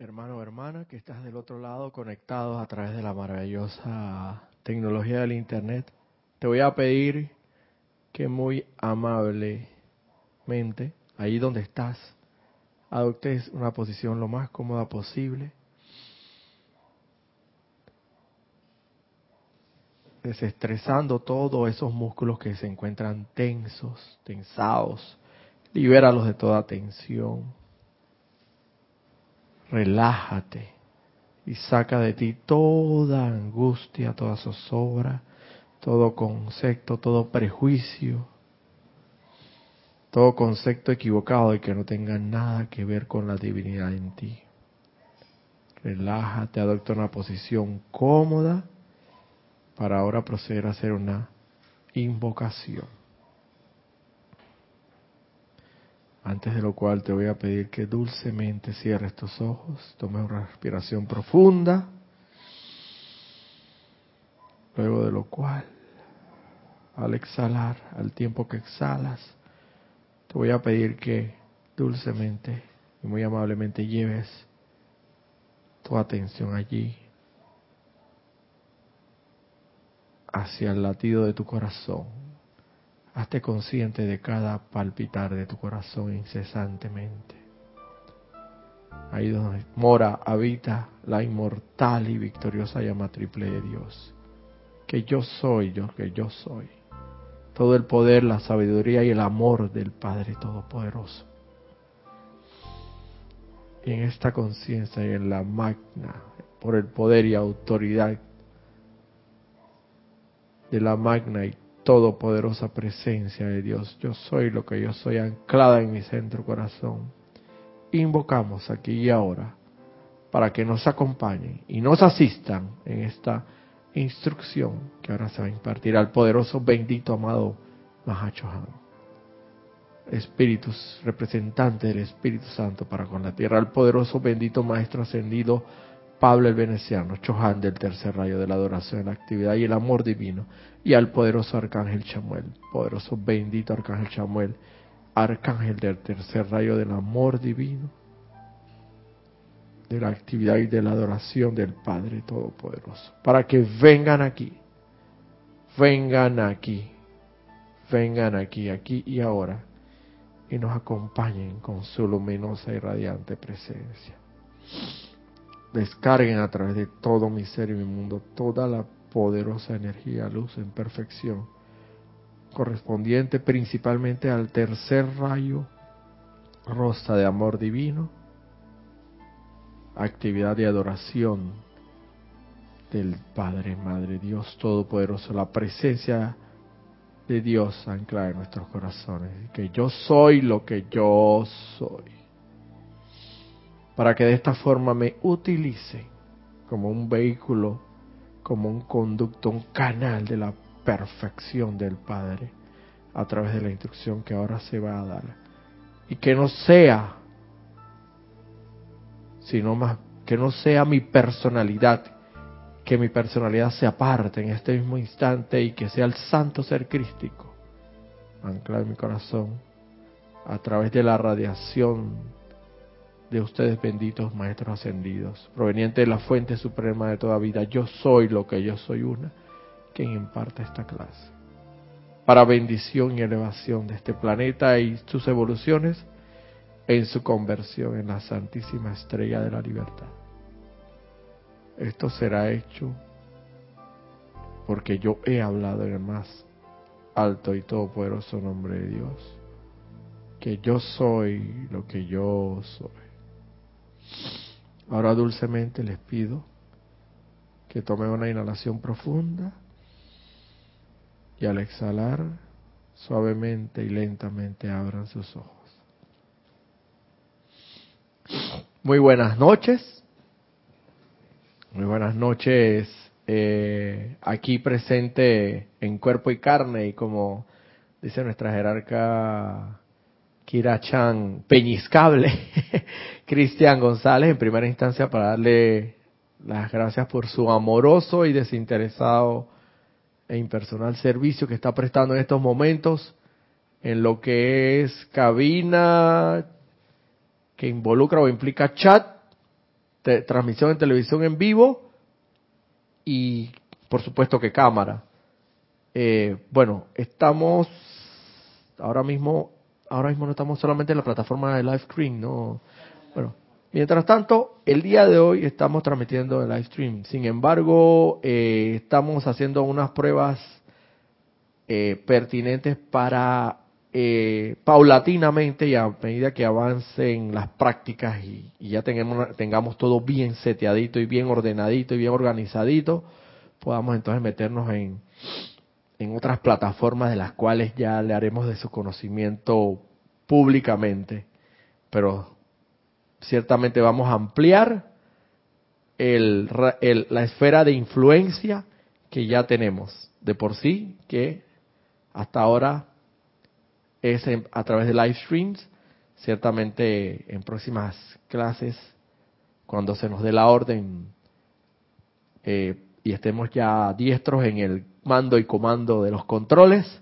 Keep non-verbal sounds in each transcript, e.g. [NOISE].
hermano o hermana que estás del otro lado conectados a través de la maravillosa tecnología del Internet, te voy a pedir que muy amablemente, ahí donde estás, adoptes una posición lo más cómoda posible. Desestresando todos esos músculos que se encuentran tensos, tensados. Libéralos de toda tensión relájate y saca de ti toda angustia, toda zozobra, todo concepto, todo prejuicio, todo concepto equivocado de que no tenga nada que ver con la divinidad en ti. Relájate, adopta una posición cómoda para ahora proceder a hacer una invocación. Antes de lo cual te voy a pedir que dulcemente cierres tus ojos, tomes una respiración profunda, luego de lo cual, al exhalar, al tiempo que exhalas, te voy a pedir que dulcemente y muy amablemente lleves tu atención allí, hacia el latido de tu corazón Hazte consciente de cada palpitar de tu corazón incesantemente. Ahí donde mora, habita la inmortal y victoriosa llama triple de Dios. Que yo soy, yo que yo soy. Todo el poder, la sabiduría y el amor del Padre Todopoderoso. Y en esta conciencia y en la magna, por el poder y autoridad de la magna y todopoderosa presencia de Dios. Yo soy lo que yo soy anclada en mi centro corazón. Invocamos aquí y ahora para que nos acompañen y nos asistan en esta instrucción que ahora se va a impartir al poderoso, bendito, amado Mahachohan. Espíritus, representante del Espíritu Santo para con la tierra, al poderoso, bendito Maestro ascendido Pablo el Veneciano, Chohan del tercer rayo de la adoración, la actividad y el amor divino, y al poderoso Arcángel Chamuel, poderoso bendito Arcángel Chamuel, Arcángel del tercer rayo del amor divino, de la actividad y de la adoración del Padre Todopoderoso, para que vengan aquí, vengan aquí, vengan aquí, aquí y ahora, y nos acompañen con su luminosa y radiante presencia descarguen a través de todo mi ser y mi mundo toda la poderosa energía, luz en perfección, correspondiente principalmente al tercer rayo rosa de amor divino, actividad de adoración del Padre, Madre, Dios Todopoderoso, la presencia de Dios anclada en nuestros corazones, que yo soy lo que yo soy para que de esta forma me utilice como un vehículo, como un conducto, un canal de la perfección del Padre a través de la instrucción que ahora se va a dar. Y que no sea, sino más, que no sea mi personalidad, que mi personalidad se aparte en este mismo instante y que sea el santo ser crístico, anclado en mi corazón, a través de la radiación de ustedes benditos maestros ascendidos, proveniente de la fuente suprema de toda vida. Yo soy lo que yo soy una, quien imparta esta clase. Para bendición y elevación de este planeta y sus evoluciones en su conversión en la Santísima Estrella de la Libertad. Esto será hecho porque yo he hablado en el más alto y todopoderoso nombre de Dios, que yo soy lo que yo soy. Ahora dulcemente les pido que tomen una inhalación profunda y al exhalar suavemente y lentamente abran sus ojos. Muy buenas noches. Muy buenas noches eh, aquí presente en cuerpo y carne y como dice nuestra jerarca Kira Chan Peñiscable, [LAUGHS] Cristian González, en primera instancia para darle las gracias por su amoroso y desinteresado e impersonal servicio que está prestando en estos momentos en lo que es cabina que involucra o implica chat transmisión en televisión en vivo y por supuesto que cámara. Eh, bueno, estamos ahora mismo, ahora mismo no estamos solamente en la plataforma de live stream, no. Bueno, mientras tanto, el día de hoy estamos transmitiendo el live stream. Sin embargo, eh, estamos haciendo unas pruebas eh, pertinentes para eh, paulatinamente y a medida que avancen las prácticas y, ya tengamos, tengamos todo bien seteadito y bien ordenadito y bien organizadito, podamos entonces meternos en, en otras plataformas de las cuales ya le haremos de su conocimiento públicamente. Pero ciertamente vamos a ampliar el, la esfera de influencia que ya tenemos de por sí, que hasta ahora es a través de live streams. Ciertamente en próximas clases, cuando se nos dé la orden eh, y estemos ya diestros en el mando y comando de los controles,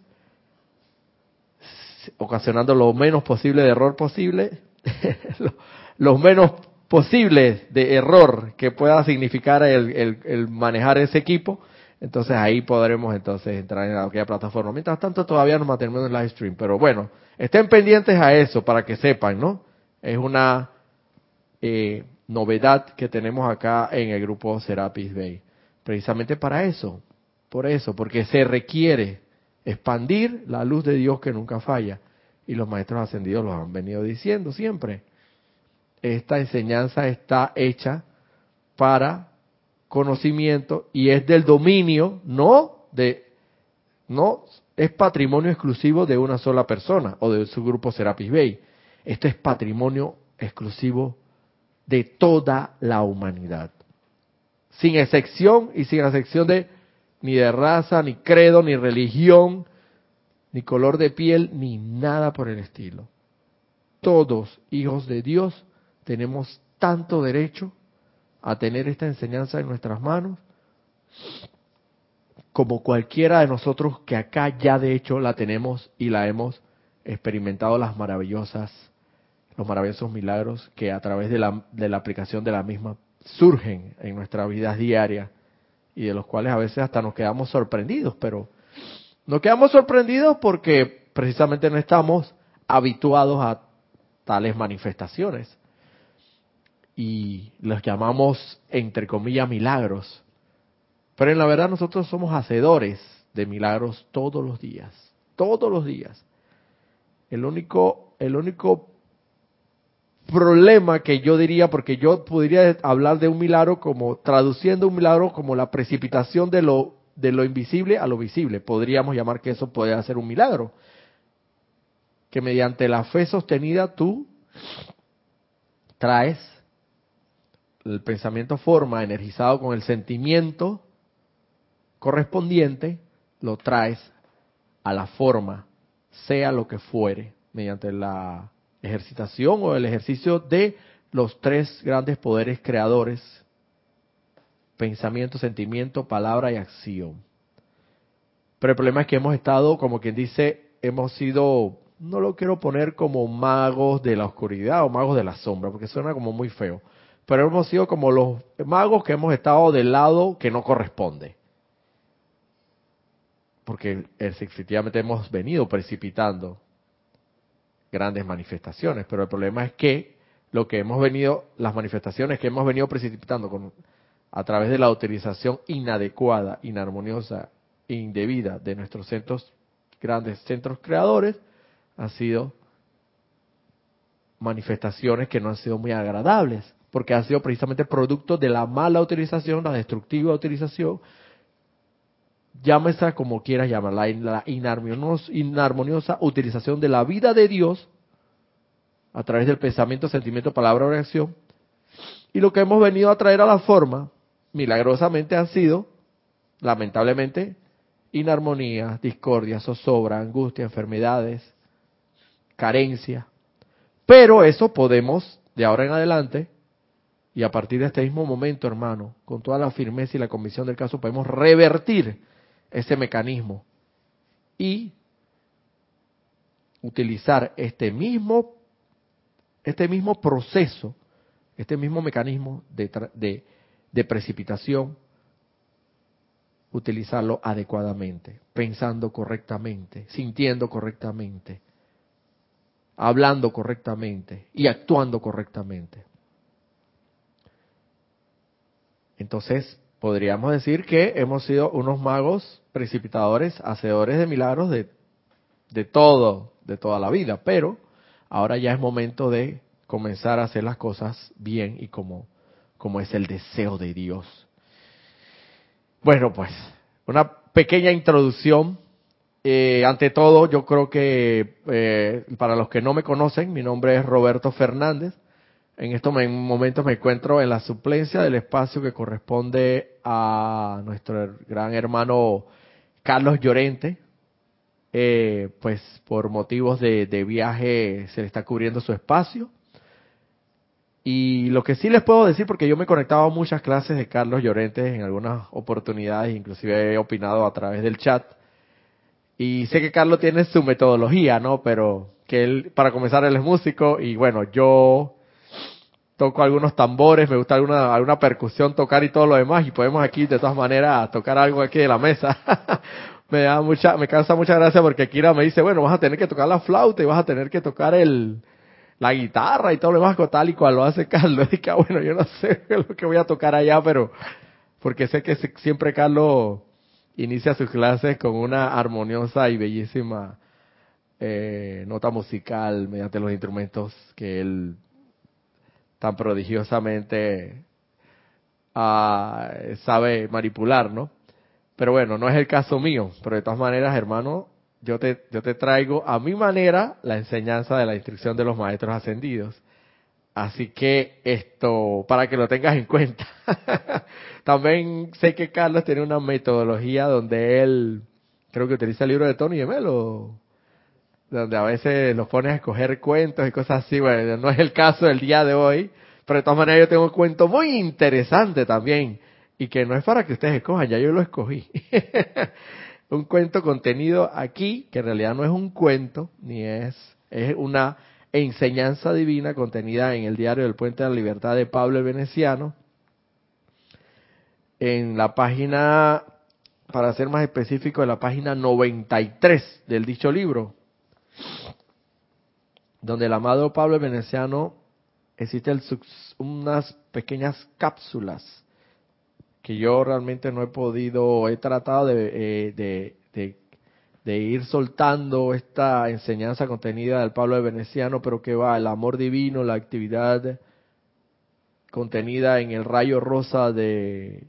ocasionando lo menos posible de error posible, [LAUGHS] lo, menos posible de error que pueda significar el manejar ese equipo, entonces ahí podremos entonces entrar en aquella plataforma. Mientras tanto todavía no mantenemos el live stream, pero bueno, estén pendientes a eso para que sepan, ¿no? Es una eh, novedad que tenemos acá en el grupo Serapis Bay. Precisamente para eso, por eso, porque se requiere expandir la luz de Dios que nunca falla. Y los maestros ascendidos lo han venido diciendo siempre. Esta enseñanza está hecha para conocimiento y es del dominio, no de, no es patrimonio exclusivo de una sola persona o de su grupo Serapis Bay. Esto es patrimonio exclusivo de toda la humanidad. Sin excepción y sin excepción de ni de raza, ni credo, ni religión, ni color de piel, ni nada por el estilo. Todos, hijos de Dios, tenemos tanto derecho a tener esta enseñanza en nuestras manos, como cualquiera de nosotros que acá ya de hecho la tenemos y la hemos experimentado las maravillosas, los maravillosos milagros que a través de la, de la aplicación de la misma surgen en nuestras vidas diarias y de los cuales a veces hasta nos quedamos sorprendidos, pero nos quedamos sorprendidos porque precisamente no estamos habituados a tales manifestaciones y los llamamos, entre comillas, milagros. Pero en la verdad nosotros somos hacedores de milagros todos los días, todos los días. El único, el único problema que yo diría, porque yo podría hablar de un milagro como, traduciendo un milagro como la precipitación de lo, de lo invisible a lo visible. Podríamos llamar que eso puede ser un milagro. Que mediante la fe sostenida tú traes el pensamiento forma, energizado con el sentimiento correspondiente, lo traes a la forma, sea lo que fuere, mediante la ejercitación o el ejercicio de los tres grandes poderes creadores, pensamiento, sentimiento, palabra y acción. Pero el problema es que hemos estado, como quien dice, hemos sido, no lo quiero poner como magos de la oscuridad o magos de la sombra, porque suena como muy feo pero hemos sido como los magos que hemos estado del lado que no corresponde. Porque efectivamente hemos venido precipitando grandes manifestaciones, pero el problema es que lo que hemos venido, las manifestaciones que hemos venido precipitando con, a través de la utilización inadecuada, inarmoniosa, indebida de nuestros centros, grandes centros creadores, han sido manifestaciones que no han sido muy agradables porque ha sido precisamente producto de la mala utilización, la destructiva utilización, llámese como quieras llamarla, la inarmoniosa, utilización de la vida de Dios a través del pensamiento, sentimiento, palabra o reacción. Y lo que hemos venido a traer a la forma, milagrosamente, han sido, lamentablemente, inarmonía, discordia, zozobra, angustia, enfermedades, carencia. Pero eso podemos, de ahora en adelante, y a partir de este mismo momento, hermano, con toda la firmeza y la convicción del caso, podemos revertir ese mecanismo y utilizar este mismo, este mismo proceso este mismo mecanismo de, de precipitación, utilizarlo adecuadamente, pensando correctamente, sintiendo correctamente, hablando correctamente y actuando correctamente. Entonces, podríamos decir que hemos sido unos magos precipitadores, hacedores de milagros de, de todo, de toda la vida, pero ahora ya es momento de comenzar a hacer las cosas bien y como, como es el deseo de Dios. Bueno, pues, una pequeña introducción. Eh, ante todo, yo creo que eh, para los que no me conocen, mi nombre es Roberto Fernández. En estos momentos me encuentro en la suplencia del espacio que corresponde a nuestro gran hermano Carlos Llorente. Eh, pues por motivos de, de viaje se le está cubriendo su espacio. Y lo que sí les puedo decir, porque yo me he conectado a muchas clases de Carlos Llorente en algunas oportunidades, inclusive he opinado a través del chat. Y sé que Carlos tiene su metodología, ¿no? Pero que él, para comenzar, él es músico y bueno, yo toco algunos tambores, me gusta alguna, alguna percusión tocar y todo lo demás y podemos aquí de todas maneras tocar algo aquí de la mesa. [LAUGHS] me da mucha, me causa mucha gracia porque Kira me dice, bueno, vas a tener que tocar la flauta y vas a tener que tocar el, la guitarra y todo lo demás tal y cual lo hace [LAUGHS] Carlos. Y que bueno, yo no sé [LAUGHS] lo que voy a tocar allá, pero porque sé que siempre Carlos inicia sus clases con una armoniosa y bellísima eh, nota musical mediante los instrumentos que él tan prodigiosamente ah, sabe manipular, ¿no? Pero bueno, no es el caso mío, pero de todas maneras, hermano, yo te, yo te traigo a mi manera la enseñanza de la instrucción de los maestros ascendidos. Así que esto, para que lo tengas en cuenta. [LAUGHS] También sé que Carlos tiene una metodología donde él, creo que utiliza el libro de Tony Melo, donde a veces los pones a escoger cuentos y cosas así. Bueno, no es el caso del día de hoy, pero de todas maneras yo tengo un cuento muy interesante también y que no es para que ustedes escojan, ya yo lo escogí. [LAUGHS] un cuento contenido aquí, que en realidad no es un cuento, ni es, es una enseñanza divina contenida en el diario del Puente de la Libertad de Pablo el Veneciano, en la página, para ser más específico, en la página 93 del dicho libro, donde el amado Pablo el Veneciano existe unas pequeñas cápsulas que yo realmente no he podido, he tratado eh, de, de, ir soltando esta enseñanza contenida del Pablo Veneciano, pero que va el amor divino, la actividad contenida en el rayo rosa de,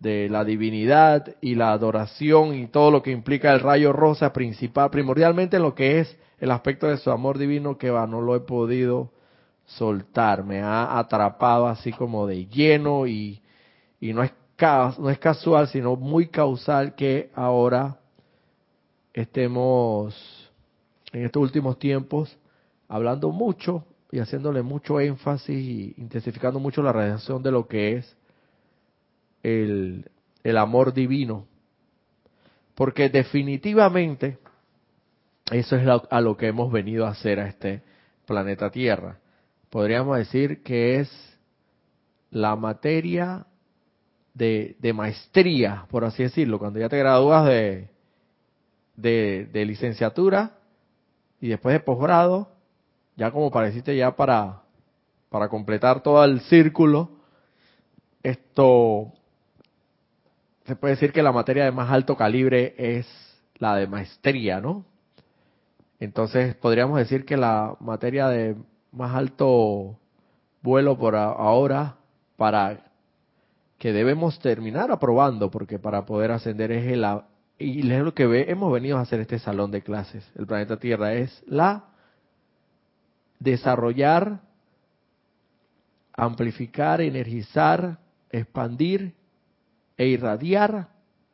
de la divinidad y la adoración y todo lo que implica el rayo rosa principal, primordialmente en lo que es el aspecto de su amor divino que va, no lo he podido soltar, me ha atrapado así como de lleno y, y no, es, no es casual, sino muy causal que ahora estemos en estos últimos tiempos hablando mucho y haciéndole mucho énfasis y intensificando mucho la radiación de lo que es el, el amor divino. Porque definitivamente eso es a lo que hemos venido a hacer a este planeta Tierra podríamos decir que es la materia de, maestría, por así decirlo, cuando ya te gradúas de, de, licenciatura y después de posgrado, ya como pareciste ya para, para completar todo el círculo, esto se puede decir que la materia de más alto calibre es la de maestría, ¿no? Entonces podríamos decir que la materia de más alto vuelo por ahora para que debemos terminar aprobando, porque para poder ascender es el, y es lo que ve, hemos venido a hacer este salón de clases, el planeta Tierra, es la desarrollar, amplificar, energizar, expandir e irradiar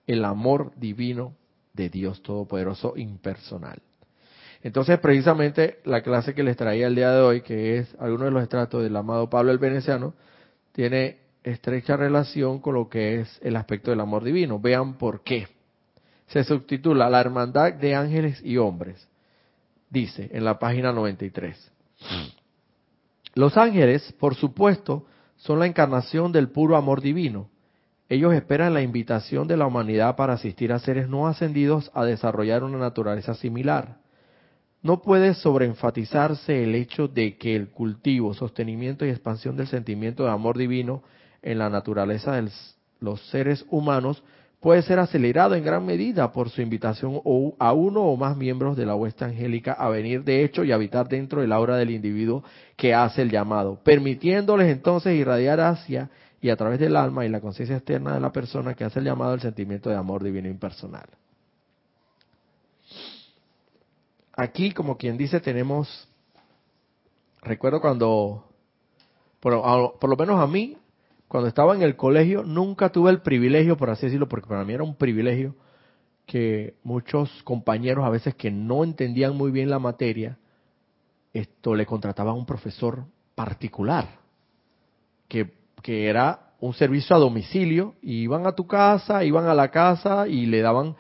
el amor divino de Dios Todopoderoso impersonal. Entonces, precisamente la clase que les traía el día de hoy, que es alguno de los estratos del amado Pablo el Veneciano, tiene estrecha relación con lo que es el aspecto del amor divino. Vean por qué. Se subtitula La Hermandad de Ángeles y Hombres. Dice en la página 93. Los ángeles, por supuesto, son la encarnación del puro amor divino. Ellos esperan la invitación de la humanidad para asistir a seres no ascendidos a desarrollar una naturaleza similar. No puede sobreenfatizarse el hecho de que el cultivo, sostenimiento y expansión del sentimiento de amor divino en la naturaleza de los seres humanos puede ser acelerado en gran medida por su invitación a uno o más miembros de la huesta angélica a venir de hecho y habitar dentro del aura del individuo que hace el llamado, permitiéndoles entonces irradiar hacia y a través del alma y la conciencia externa de la persona que hace el llamado el sentimiento de amor divino impersonal. aquí, como quien dice, tenemos, recuerdo cuando, por, por, lo menos a mí, cuando estaba en el colegio, nunca tuve el privilegio, por así decirlo, porque para mí era un privilegio que muchos compañeros a veces que no entendían muy bien la materia, esto le contrataban a un profesor particular, que, que era un servicio a domicilio, y iban a tu casa, iban a la casa y le daban,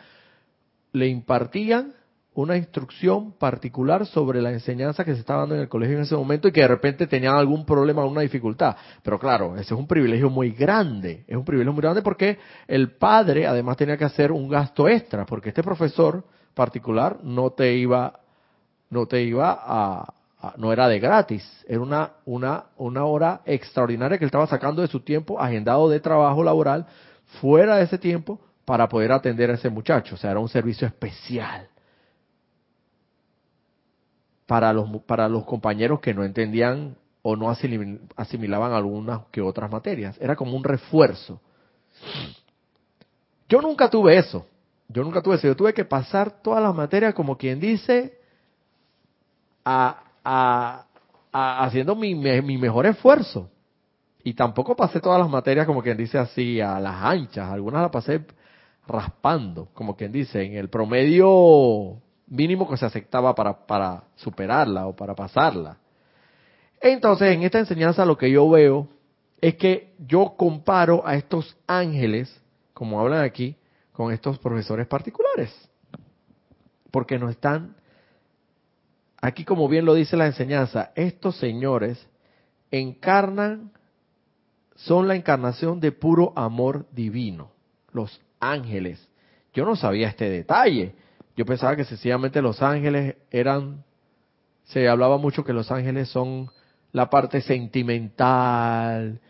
le impartían una instrucción particular sobre la enseñanza que se estaba dando en el colegio en ese momento y que de repente tenían algún problema o una dificultad. Pero claro, ese es un privilegio muy grande, es un privilegio muy grande porque el padre además tenía que hacer un gasto extra, porque este profesor particular no te iba, no te iba a, no era de gratis, era una, una, una hora extraordinaria que él estaba sacando de su tiempo agendado de trabajo laboral fuera de ese tiempo para poder atender a ese muchacho. O sea, era un servicio especial para los, para los compañeros que no entendían o no asimilaban algunas que otras materias. Era como un refuerzo. Yo nunca tuve eso. Yo nunca tuve eso. Yo tuve que pasar todas las materias, como quien dice, a, haciendo mi, mejor esfuerzo. Y tampoco pasé todas las materias, como quien dice así, a las anchas. Algunas las pasé raspando, como quien dice, en el promedio mínimo que se aceptaba para, para superarla o para pasarla. Entonces, en esta enseñanza lo que yo veo es que yo comparo a estos ángeles, como hablan aquí, con estos profesores particulares. Porque no están, aquí como bien lo dice la enseñanza, estos señores encarnan, son la encarnación de puro amor divino, los ángeles. Yo no sabía este detalle. Yo pensaba que sencillamente los ángeles eran, se hablaba mucho que los ángeles son la parte sentimental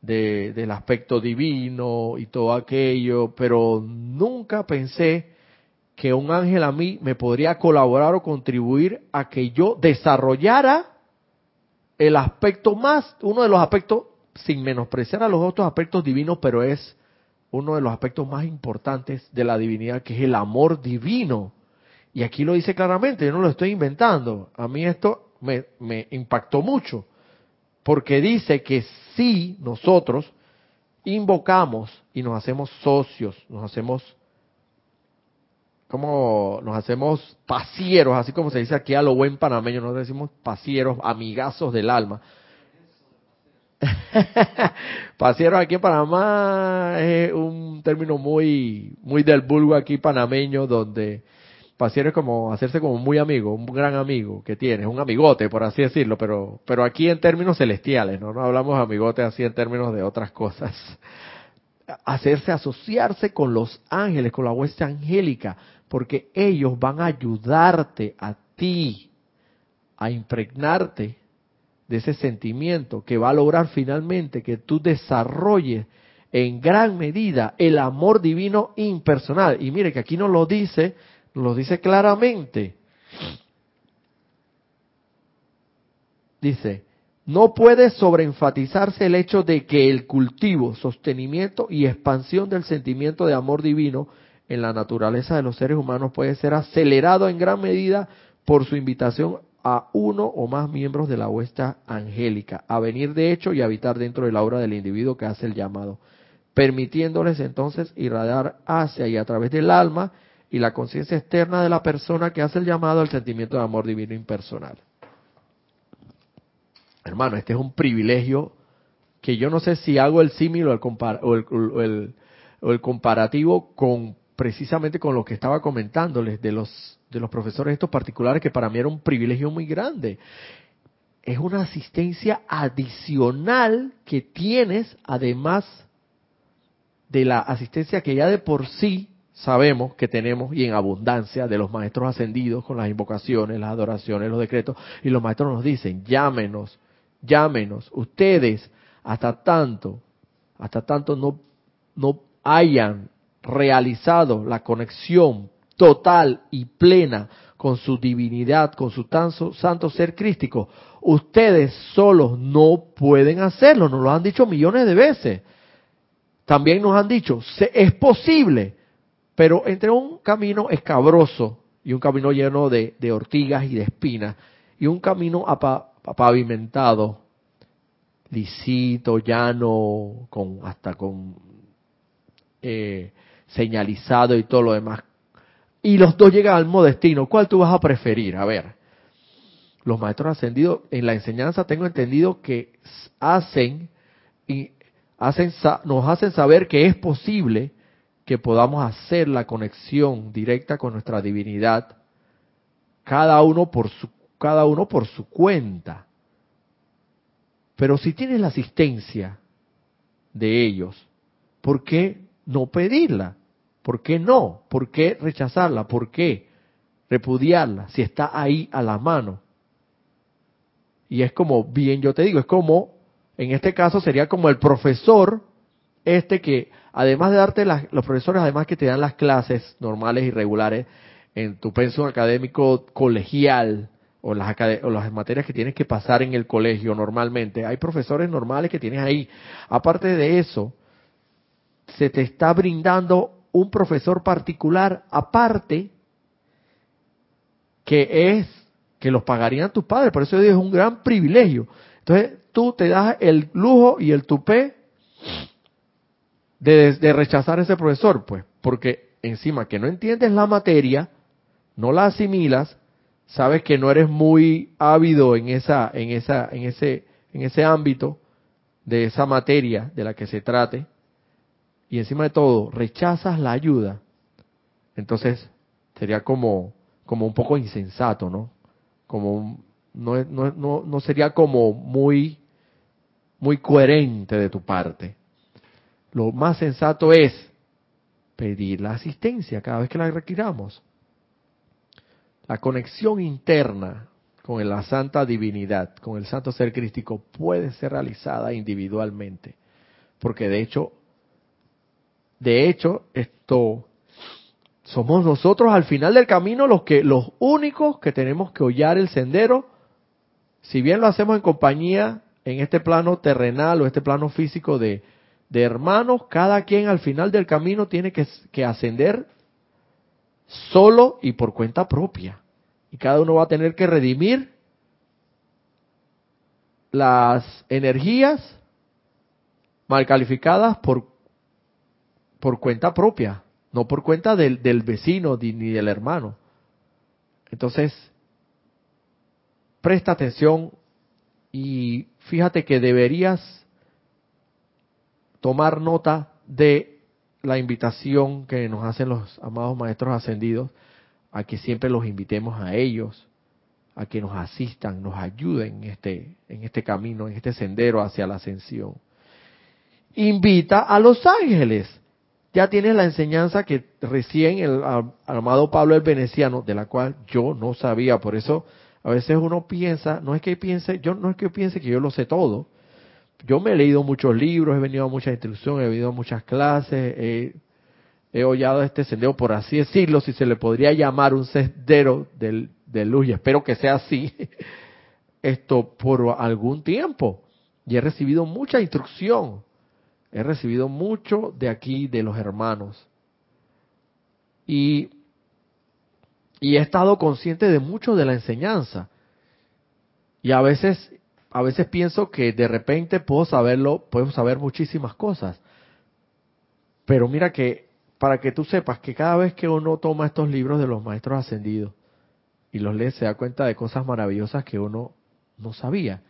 de, del aspecto divino y todo aquello, pero nunca pensé que un ángel a mí me podría colaborar o contribuir a que yo desarrollara el aspecto más, uno de los aspectos, sin menospreciar a los otros aspectos divinos, pero es uno de los aspectos más importantes de la divinidad, que es el amor divino. Y aquí lo dice claramente, yo no lo estoy inventando. A mí esto me, me impactó mucho, porque dice que si nosotros invocamos y nos hacemos socios, nos hacemos como nos hacemos pasieros, así como se dice aquí a lo buen panameño, nos decimos pasieros, amigazos del alma. [LAUGHS] Pasieros aquí en Panamá es un término muy, muy del vulgo aquí panameño, donde pasiero es como hacerse como muy amigo, un gran amigo que tienes, un amigote, por así decirlo, pero, pero aquí en términos celestiales, ¿no? No hablamos amigote así en términos de otras cosas. [LAUGHS] Hacerse asociarse con los ángeles, con la hueste angélica, porque ellos van a ayudarte a ti a impregnarte de ese sentimiento que va a lograr finalmente que tú desarrolles en gran medida el amor divino impersonal. Y mire que aquí nos lo dice, lo dice claramente. Dice, no puede sobreenfatizarse el hecho de que el cultivo, sostenimiento y expansión del sentimiento de amor divino en la naturaleza de los seres humanos puede ser acelerado en gran medida por su invitación a uno o más miembros de la huesta angélica, a venir de hecho y habitar dentro del aura del individuo que hace el llamado, permitiéndoles entonces irradiar hacia y a través del alma y la conciencia externa de la persona que hace el llamado al sentimiento de amor divino impersonal. Hermano, este es un privilegio que yo no sé si hago el símil o, el, o el comparativo con precisamente con lo que estaba comentándoles de los de los profesores estos particulares que para mí era un privilegio muy grande. es una asistencia adicional que tienes además de la asistencia que ya de por sí sabemos que tenemos y en abundancia de los maestros ascendidos con las invocaciones, las adoraciones, los decretos, y los maestros nos dicen, llámenos, llámenos, ustedes hasta tanto, hasta tanto no, no hayan realizado la conexión total y plena con su divinidad, con su santo ser crístico, ustedes solos no pueden hacerlo, nos lo han dicho millones de veces. También nos han dicho, es posible, pero entre un camino escabroso y un camino lleno de, ortigas y de espinas, y un camino pavimentado, lisito, llano, con hasta con eh, señalizado y todo lo demás. Y los dos llegan al mismo destino. ¿Cuál tú vas a preferir? A ver, los maestros ascendidos en la enseñanza tengo entendido que hacen y hacen nos hacen saber que es posible que podamos hacer la conexión directa con nuestra divinidad cada uno por su cada uno por su cuenta. Pero si tienes la asistencia de ellos, ¿por qué no pedirla? ¿Por qué no? ¿Por qué rechazarla? ¿Por qué repudiarla si está ahí a la mano? Y es como, bien yo te digo, es como, en este caso sería como el profesor, este que, además de darte las, los profesores, además que te dan las clases normales y regulares en tu pensum académico colegial, o las, o las materias que tienes que pasar en el colegio normalmente, hay profesores normales que tienes ahí. Aparte de eso, se te está brindando un profesor particular aparte que es que los pagarían tus padres, por eso es un gran privilegio. Entonces tú te das el lujo y el tupé de, rechazar a ese profesor, pues, porque encima que no entiendes la materia, no la asimilas, sabes que no eres muy ávido en esa, en esa, en ese, en ese ámbito de esa materia de la que se trate, y encima de todo rechazas la ayuda, entonces sería como, como un poco insensato, ¿no? Como no, no, no, no sería como muy, muy coherente de tu parte. Lo más sensato es pedir la asistencia cada vez que la requiramos. La conexión interna con la santa divinidad, con el santo ser crístico, puede ser realizada individualmente. Porque de hecho, de hecho, esto somos nosotros al final del camino los que, los únicos que tenemos que hollar el sendero. Si bien lo hacemos en compañía en este plano terrenal o este plano físico de, de hermanos, cada quien al final del camino tiene que, que ascender solo y por cuenta propia. Y cada uno va a tener que redimir las energías mal calificadas por, por cuenta propia, no por cuenta del, del vecino ni del hermano. Entonces, presta atención y fíjate que deberías tomar nota de la invitación que nos hacen los amados maestros ascendidos a que siempre los invitemos a ellos, a que nos asistan, nos ayuden en este, en este camino, en este sendero hacia la ascensión. Invita a los ángeles. Ya tienes la enseñanza que recién el, amado Pablo el Veneciano, de la cual yo no sabía, por eso a veces uno piensa, no es que piense, yo no es que piense que yo lo sé todo, yo me he leído muchos libros, he venido a muchas instrucciones, he venido a muchas clases, he, he hollado este sendero, por así decirlo, si se le podría llamar un sendero de, de luz, y espero que sea así, [LAUGHS] esto por algún tiempo. Y he recibido mucha instrucción, he recibido mucho de aquí, de los hermanos. Y, y he estado consciente de mucho de la enseñanza. Y a veces a veces pienso que de repente puedo saberlo, puedo saber muchísimas cosas. Pero mira que, para que tú sepas que cada vez que uno toma estos libros de los maestros ascendidos y los lee, se da cuenta de cosas maravillosas que uno no sabía.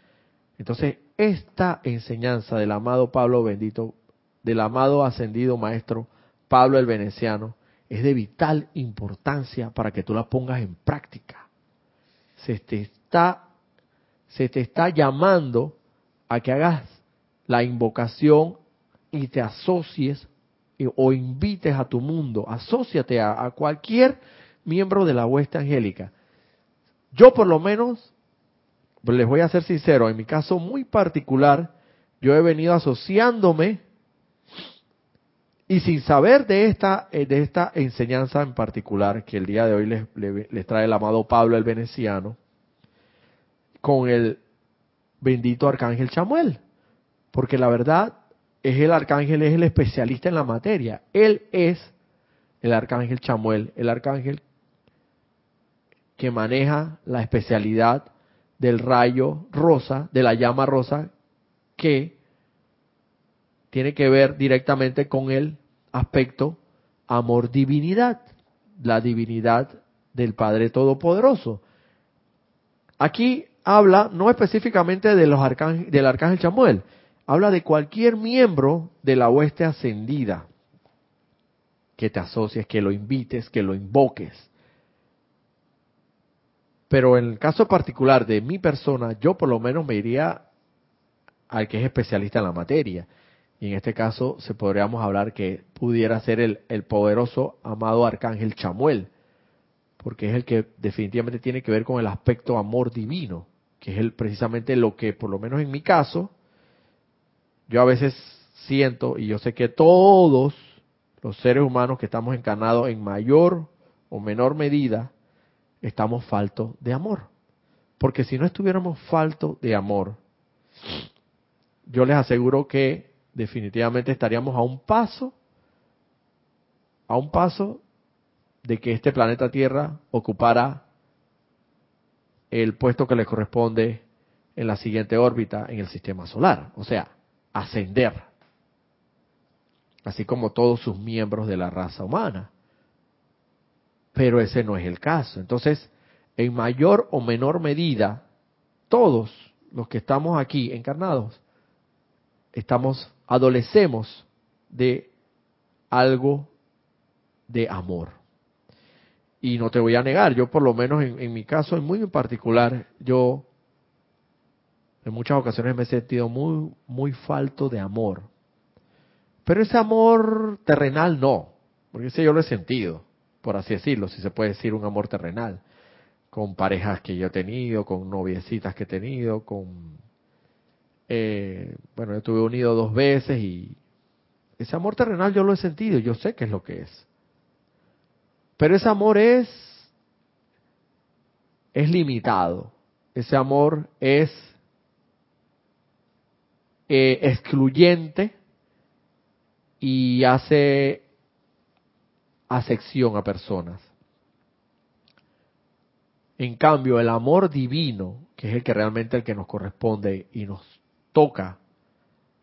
Entonces, esta enseñanza del amado Pablo bendito, del amado ascendido maestro Pablo el Veneciano, es de vital importancia para que tú la pongas en práctica. Se te está se te está llamando a que hagas la invocación y te asocies o invites a tu mundo, asóciate a, cualquier miembro de la hueste angélica. Yo por lo menos, les voy a ser sincero, en mi caso muy particular, yo he venido asociándome y sin saber de esta, eh, de esta enseñanza en particular que el día de hoy les, les trae el amado Pablo el Veneciano, con el bendito arcángel Chamuel. Porque la verdad es el arcángel, es el especialista en la materia. Él es el arcángel Chamuel, el arcángel que maneja la especialidad del rayo rosa, de la llama rosa, que tiene que ver directamente con el aspecto amor-divinidad, la divinidad del Padre Todopoderoso. Aquí habla no específicamente de los del arcángel Chamuel, habla de cualquier miembro de la hueste ascendida que te asocies, que lo invites, que lo invoques. Pero en el caso particular de mi persona, yo por lo menos me iría al que es especialista en la materia. Y en este caso se podríamos hablar que pudiera ser el, el poderoso amado arcángel Chamuel, porque es el que definitivamente tiene que ver con el aspecto amor divino, que es el, precisamente lo que, por lo menos en mi caso, yo a veces siento, y yo sé que todos los seres humanos que estamos encarnados en mayor o menor medida, estamos faltos de amor. Porque si no estuviéramos faltos de amor, yo les aseguro que definitivamente estaríamos a un paso, a un paso de que este planeta Tierra ocupara el puesto que le corresponde en la siguiente órbita en el sistema solar. O sea, ascender, así como todos sus miembros de la raza humana. Pero ese no es el caso. Entonces, en mayor o menor medida, todos los que estamos aquí encarnados, estamos, adolecemos de algo de amor. Y no te voy a negar, yo por lo menos en, mi caso, en muy en particular, yo en muchas ocasiones me he sentido muy, muy falto de amor. Pero ese amor terrenal no, porque ese yo lo he sentido, por así decirlo, si se puede decir un amor terrenal, con parejas que yo he tenido, con noviecitas que he tenido, con... Eh, bueno, yo estuve unido dos veces y ese amor terrenal yo lo he sentido, yo sé qué es lo que es. Pero ese amor es es limitado. Ese amor es eh, excluyente y hace acepción a personas. En cambio, el amor divino, que es el que realmente el que nos corresponde y nos toca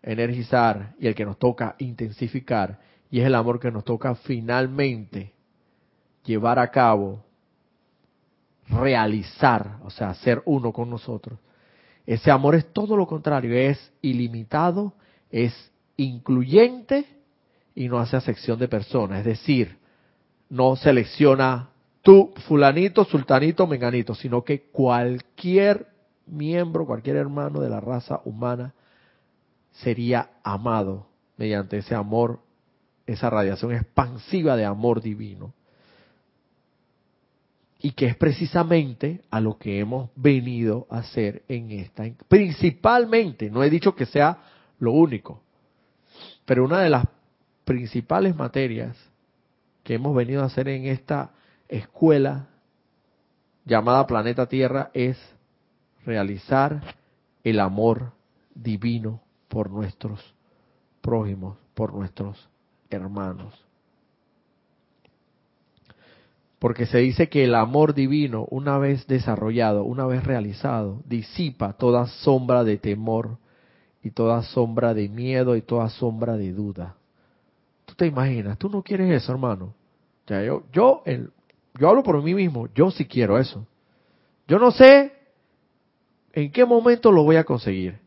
energizar y el que nos toca intensificar, y es el amor que nos toca finalmente llevar a cabo, realizar, o sea, ser uno con nosotros, ese amor es todo lo contrario, es ilimitado, es incluyente y no hace acepción de personas. Es decir, no selecciona tú, fulanito, sultanito, menganito, sino que cualquier miembro, cualquier hermano de la raza humana sería amado mediante ese amor, esa radiación expansiva de amor divino. Y que es precisamente a lo que hemos venido a hacer en esta, principalmente, no he dicho que sea lo único, pero una de las principales materias que hemos venido a hacer en esta escuela llamada Planeta Tierra es realizar el amor divino por nuestros prójimos, por nuestros hermanos. Porque se dice que el amor divino, una vez desarrollado, una vez realizado, disipa toda sombra de temor y toda sombra de miedo y toda sombra de duda. Tú te imaginas, tú no quieres eso, hermano. Ya yo, yo, yo hablo por mí mismo, yo sí quiero eso. Yo no sé en qué momento lo voy a conseguir,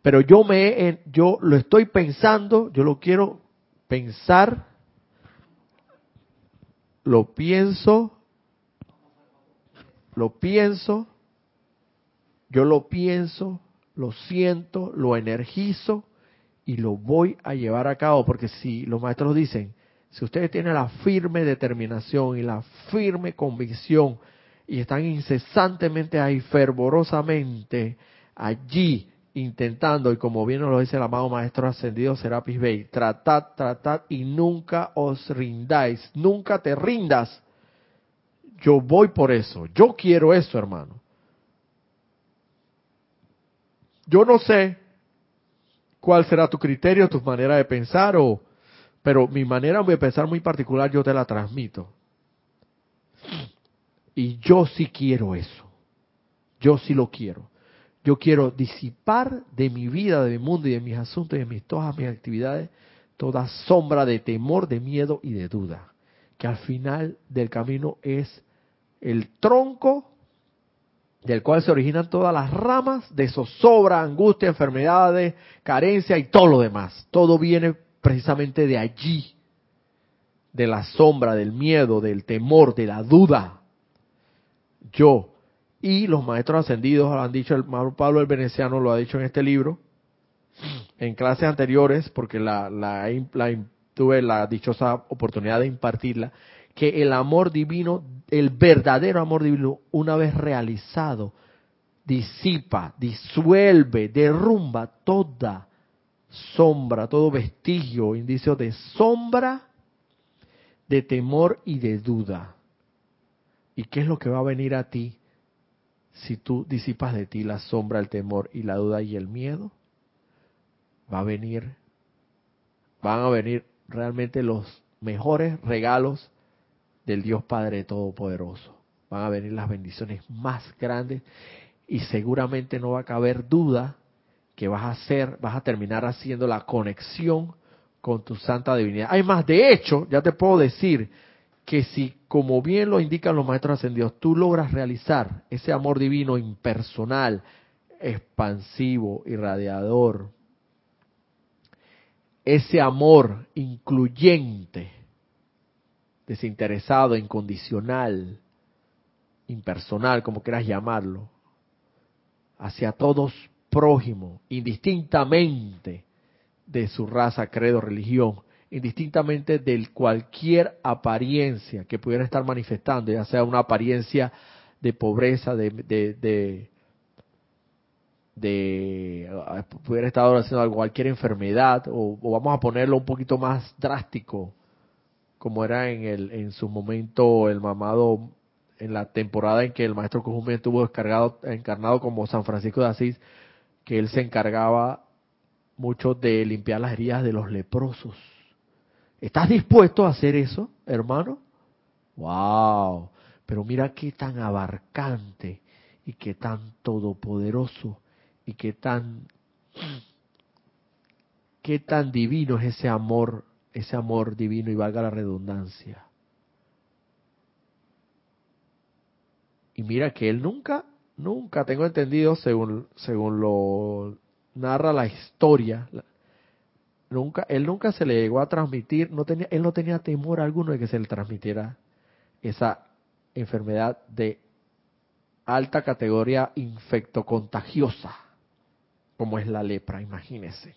pero yo me, yo lo estoy pensando, yo lo quiero pensar lo pienso, lo pienso yo lo pienso, lo siento, lo energizo y lo voy a llevar a cabo, porque si los maestros dicen, si ustedes tienen la firme determinación y la firme convicción y están incesantemente ahí, fervorosamente allí, intentando, y como bien nos lo dice el amado Maestro Ascendido Serapis Bey, tratad, tratad y nunca os rindáis, nunca te rindas. Yo voy por eso, yo quiero eso, hermano. Yo no sé cuál será tu criterio, tu manera de pensar, o, pero mi manera de pensar muy particular yo te la transmito. Y yo sí quiero eso. Yo sí lo quiero. Yo quiero disipar de mi vida, de mi mundo y de mis asuntos y de mis, todas mis actividades toda sombra de temor, de miedo y de duda. Que al final del camino es el tronco del cual se originan todas las ramas de zozobra, angustia, enfermedades, carencia y todo lo demás. Todo viene precisamente de allí, de la sombra, del miedo, del temor, de la duda. Yo, y los maestros ascendidos lo han dicho, el Pablo el Veneciano lo ha dicho en este libro, en clases anteriores, porque la, la, tuve la dichosa oportunidad de impartirla, que el amor divino, el verdadero amor divino, una vez realizado, disipa, disuelve, derrumba toda sombra, todo vestigio, indicio de sombra, de temor y de duda. ¿Y qué es lo que va a venir a ti si tú disipas de ti la sombra, el temor y la duda y el miedo, va a venir, van a venir realmente los mejores regalos del Dios Padre Todopoderoso. Van a venir las bendiciones más grandes y seguramente no va a caber duda que vas a hacer, vas a terminar haciendo la conexión con tu santa divinidad. Hay más, de hecho, ya te puedo decir que si, como bien lo indican los maestros ascendidos, tú logras realizar ese amor divino impersonal, expansivo, irradiador, ese amor incluyente, desinteresado, incondicional, impersonal, como quieras llamarlo, hacia todos prójimos, indistintamente de su raza, credo, religión, indistintamente de cualquier apariencia que pudiera estar manifestando, ya sea una apariencia de pobreza, de, de, de, ah, pudiera estar haciendo cualquier enfermedad, o, vamos a ponerlo un poquito más drástico, como era en el en su momento el mamado en la temporada en que el maestro Cojumé estuvo descargado, encarnado como San Francisco de Asís, que él se encargaba mucho de limpiar las heridas de los leprosos ¿Estás dispuesto a hacer eso, hermano? ¡Wow! Pero mira qué tan abarcante y qué tan todopoderoso y qué tan qué tan divino es ese amor, ese amor divino y valga la redundancia. Y mira que él nunca, nunca tengo entendido según según lo narra la historia, nunca, él nunca se le llegó a transmitir, no tenía, él no tenía temor alguno de que se le transmitiera esa enfermedad de alta categoría infectocontagiosa, como es la lepra, imagínese.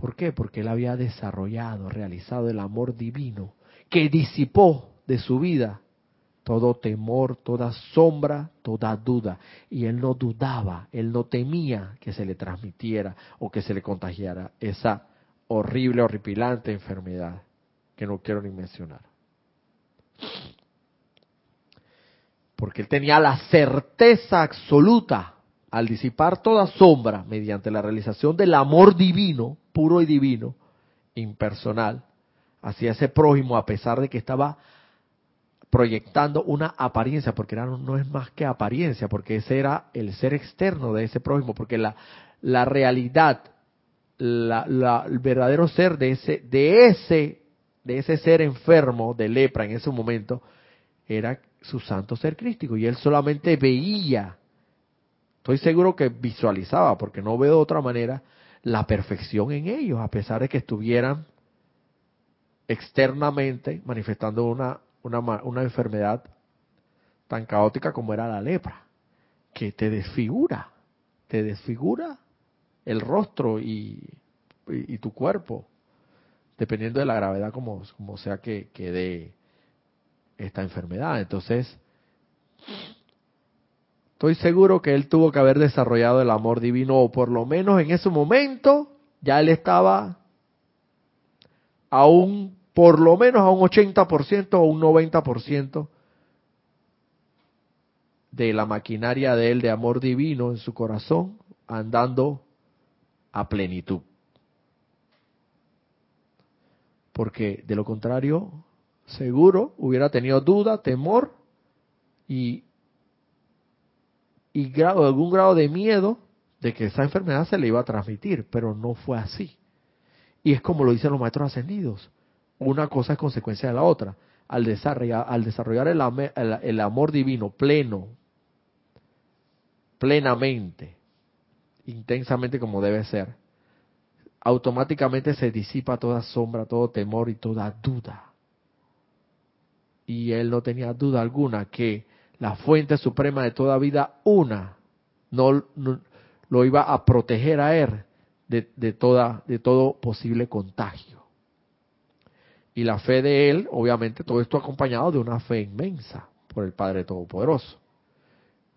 ¿Por qué? Porque él había desarrollado, realizado el amor divino que disipó de su vida todo temor, toda sombra, toda duda. Y él no dudaba, él no temía que se le transmitiera o que se le contagiara esa horrible, horripilante enfermedad que no quiero ni mencionar. Porque él tenía la certeza absoluta al disipar toda sombra mediante la realización del amor divino, puro y divino, impersonal, hacia ese prójimo a pesar de que estaba proyectando una apariencia, porque no es más que apariencia, porque ese era el ser externo de ese prójimo, porque la, la realidad, la, el verdadero ser de ese, de ese, de ese ser enfermo de lepra en ese momento, era su santo ser crístico, y él solamente veía, estoy seguro que visualizaba, porque no veo de otra manera, la perfección en ellos, a pesar de que estuvieran externamente manifestando una una, una enfermedad tan caótica como era la lepra. que te desfigura, te desfigura el rostro y, y, tu cuerpo, dependiendo de la gravedad como, como sea que, que dé esta enfermedad. Entonces, estoy seguro que él tuvo que haber desarrollado el amor divino, o por lo menos en ese momento ya él estaba a un, por lo menos a un 80% o un 90% de la maquinaria de él de amor divino en su corazón andando a plenitud. Porque de lo contrario, seguro hubiera tenido duda, temor y, y grado, algún grado de miedo de que esa enfermedad se le iba a transmitir, pero no fue así. Y es como lo dicen los maestros ascendidos. Una cosa es consecuencia de la otra. Al desarrollar, al desarrollar el, el amor divino pleno, plenamente, intensamente como debe ser, automáticamente se disipa toda sombra, todo temor y toda duda. Y él no tenía duda alguna que la fuente suprema de toda vida, una, no, lo iba a proteger a él de, de, toda, de todo posible contagio. Y la fe de él, obviamente, todo esto acompañado de una fe inmensa por el Padre Todopoderoso.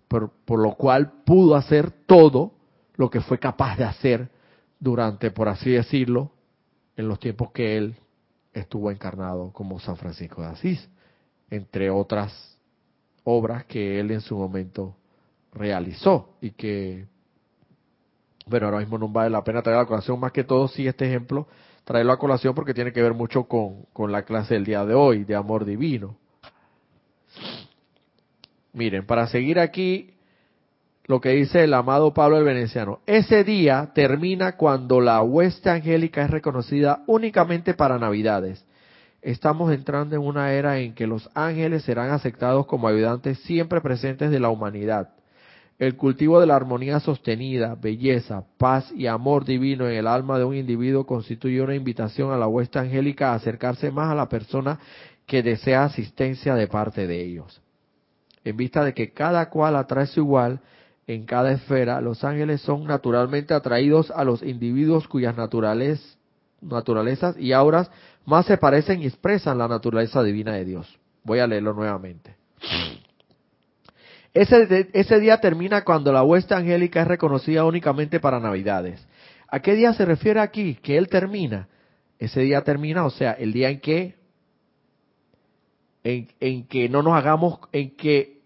Por, por lo cual pudo hacer todo lo que fue capaz de hacer durante, por así decirlo, en los tiempos que él estuvo encarnado como San Francisco de Asís, entre otras obras que él en su momento realizó y que, bueno, ahora mismo no vale la pena traer a colación, más que todo sí este ejemplo, traerlo a colación porque tiene que ver mucho con, con la clase del día de hoy, de amor divino. Miren, para seguir aquí, lo que dice el amado Pablo el Veneciano. Ese día termina cuando la hueste angélica es reconocida únicamente para Navidades. Estamos entrando en una era en que los ángeles serán aceptados como ayudantes siempre presentes de la humanidad. El cultivo de la armonía sostenida, belleza, paz y amor divino en el alma de un individuo constituye una invitación a la hueste angélica a acercarse más a la persona que desea asistencia de parte de ellos. En vista de que cada cual atrae su igual, en cada esfera, los ángeles son naturalmente atraídos a los individuos cuyas naturales, naturalezas y auras más se parecen y expresan la naturaleza divina de Dios. Voy a leerlo nuevamente. Ese, ese día termina cuando la hueste angélica es reconocida únicamente para Navidades. ¿A qué día se refiere aquí? Que Él termina. Ese día termina, o sea, el día en que en, en que no nos hagamos, en que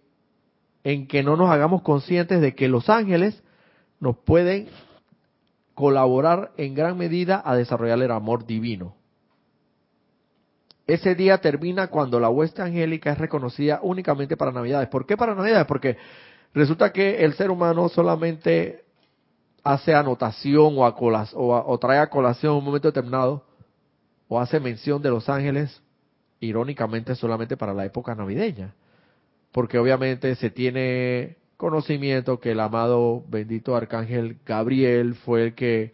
en que no nos hagamos conscientes de que los ángeles nos pueden colaborar en gran medida a desarrollar el amor divino. Ese día termina cuando la hueste angélica es reconocida únicamente para Navidades. ¿Por qué para Navidades? Porque resulta que el ser humano solamente hace anotación o, o trae a colación en un momento determinado o hace mención de los ángeles, irónicamente solamente para la época navideña porque obviamente se tiene conocimiento que el amado bendito arcángel Gabriel fue el que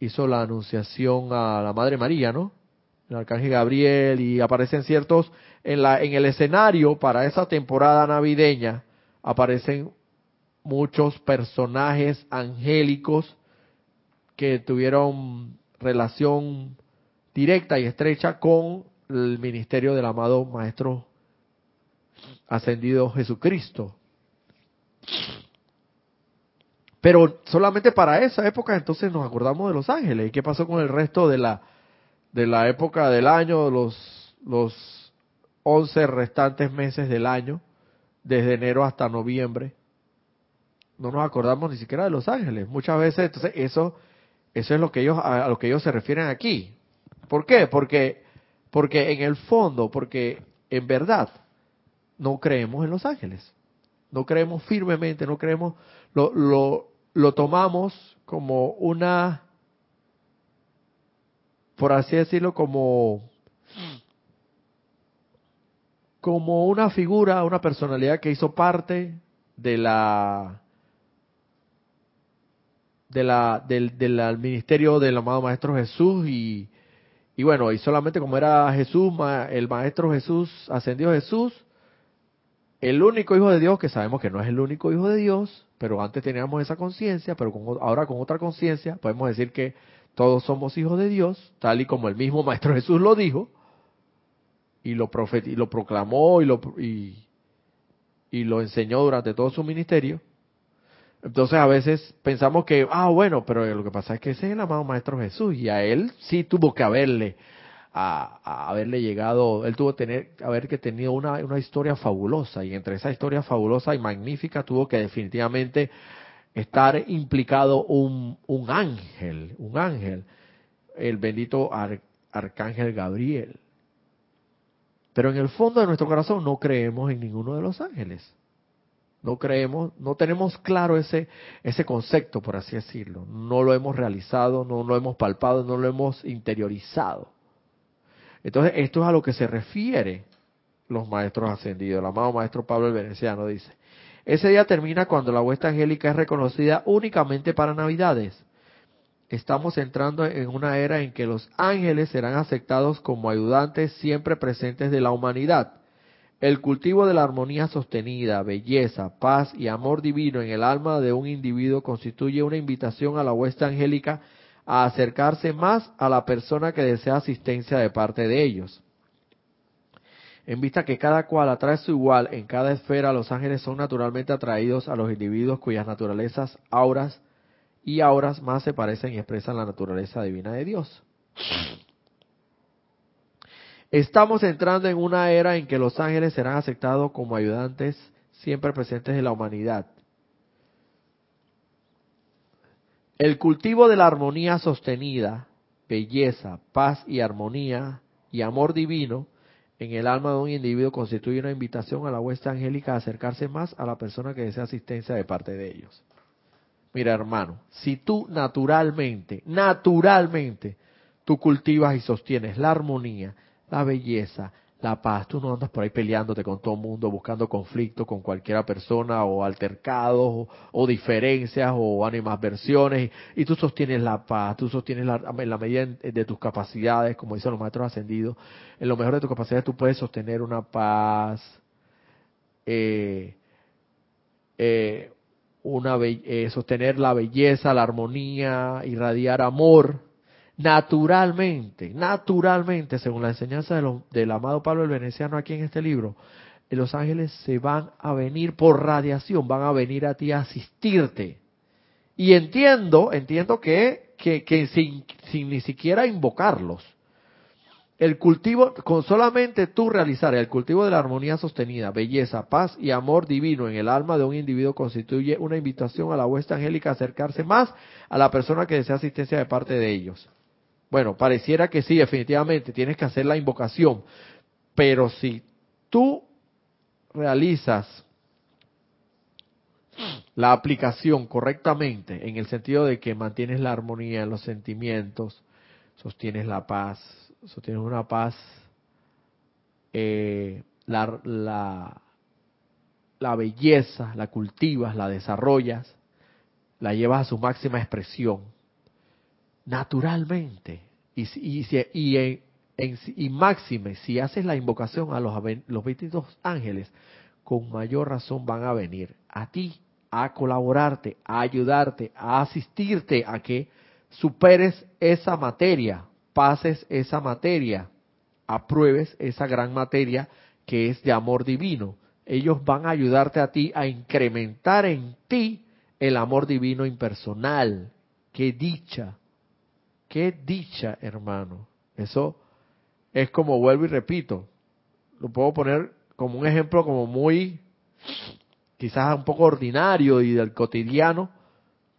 hizo la anunciación a la Madre María, ¿no? El arcángel Gabriel y aparecen ciertos en la en el escenario para esa temporada navideña aparecen muchos personajes angélicos que tuvieron relación directa y estrecha con el ministerio del amado maestro ascendido Jesucristo. Pero solamente para esa época entonces nos acordamos de los ángeles. ¿Y qué pasó con el resto de la, de la época del año, los, los 11 restantes meses del año, desde enero hasta noviembre? No nos acordamos ni siquiera de los ángeles. Muchas veces, entonces, eso, eso es lo que ellos, a lo que ellos se refieren aquí. ¿Por qué? Porque, porque en el fondo, porque en verdad, no creemos en los ángeles. No creemos firmemente, no creemos, lo, lo, lo tomamos como una, por así decirlo, como, como una figura, una personalidad que hizo parte de la de la del, del ministerio del amado maestro Jesús y, y bueno y solamente como era Jesús el maestro Jesús ascendió Jesús el único hijo de Dios, que sabemos que no es el único hijo de Dios, pero antes teníamos esa conciencia, pero ahora con otra conciencia podemos decir que todos somos hijos de Dios, tal y como el mismo Maestro Jesús lo dijo, y lo, lo proclamó y lo, y lo enseñó durante todo su ministerio. Entonces a veces pensamos que, ah, bueno, pero lo que pasa es que ese es el amado Maestro Jesús y a él sí tuvo que haberle, a, haberle llegado, él tuvo tener, haber que tenido una, una historia fabulosa y entre esa historia fabulosa y magnífica tuvo que definitivamente estar implicado un, un ángel, un ángel, el bendito arcángel Gabriel. Pero en el fondo de nuestro corazón no creemos en ninguno de los ángeles. No creemos, no tenemos claro ese, ese concepto, por así decirlo. No lo hemos realizado, no lo hemos palpado, no lo hemos interiorizado. Entonces, esto es a lo que se refiere los maestros ascendidos. El amado maestro Pablo el Veneciano dice, ese día termina cuando la huesta angélica es reconocida únicamente para Navidades. Estamos entrando en una era en que los ángeles serán aceptados como ayudantes siempre presentes de la humanidad el cultivo de la armonía sostenida, belleza, paz y amor divino en el alma de un individuo constituye una invitación a la huesta angélica a acercarse más a la persona que desea asistencia de parte de ellos. En vista que cada cual atrae su igual en cada esfera, los ángeles son naturalmente atraídos a los individuos cuyas naturalezas, auras y auras más se parecen y expresan la naturaleza divina de Dios. Estamos entrando en una era en que los ángeles serán aceptados como ayudantes siempre presentes de la humanidad. El cultivo de la armonía sostenida, belleza, paz y armonía y amor divino en el alma de un individuo constituye una invitación a la huesta angélica a acercarse más a la persona que desea asistencia de parte de ellos. Mira, hermano, si tú naturalmente, naturalmente, tú cultivas y sostienes la armonía, la belleza, la paz. Tú no andas por ahí peleándote con todo el mundo, buscando conflicto con cualquiera persona o altercados o, diferencias o animadversiones. Y, tú sostienes la paz, tú sostienes la, en la medida de tus capacidades, como dicen los maestros ascendidos, en lo mejor de tus capacidades tú puedes sostener una paz, eh, eh, una eh, sostener la belleza, la armonía, irradiar amor naturalmente, naturalmente, según la enseñanza del amado Pablo el Veneciano aquí en este libro, los ángeles se van a venir por radiación, van a venir a ti a asistirte. Y entiendo, entiendo que, que, sin, sin ni siquiera invocarlos, el cultivo, con solamente tú realizar el cultivo de la armonía sostenida, belleza, paz y amor divino en el alma de un individuo constituye una invitación a la huesta angélica a acercarse más a la persona que desea asistencia de parte de ellos. Bueno, pareciera que sí, definitivamente, tienes que hacer la invocación, pero si tú realizas la aplicación correctamente, en el sentido de que mantienes la armonía en los sentimientos, sostienes la paz, sostienes una paz, eh, la, la, la belleza, la cultivas, la desarrollas, la llevas a su máxima expresión naturalmente. Y, y, y, máxime, si haces la invocación a los, los 22 ángeles, con mayor razón van a venir a ti, a colaborarte, a ayudarte, a asistirte a que superes esa materia, pases esa materia, apruebes esa gran materia que es de amor divino. Ellos van a ayudarte a ti a incrementar en ti el amor divino impersonal. Qué dicha, Qué dicha, hermano. Eso es como vuelvo y repito. Lo puedo poner como un ejemplo como muy, quizás un poco ordinario y del cotidiano,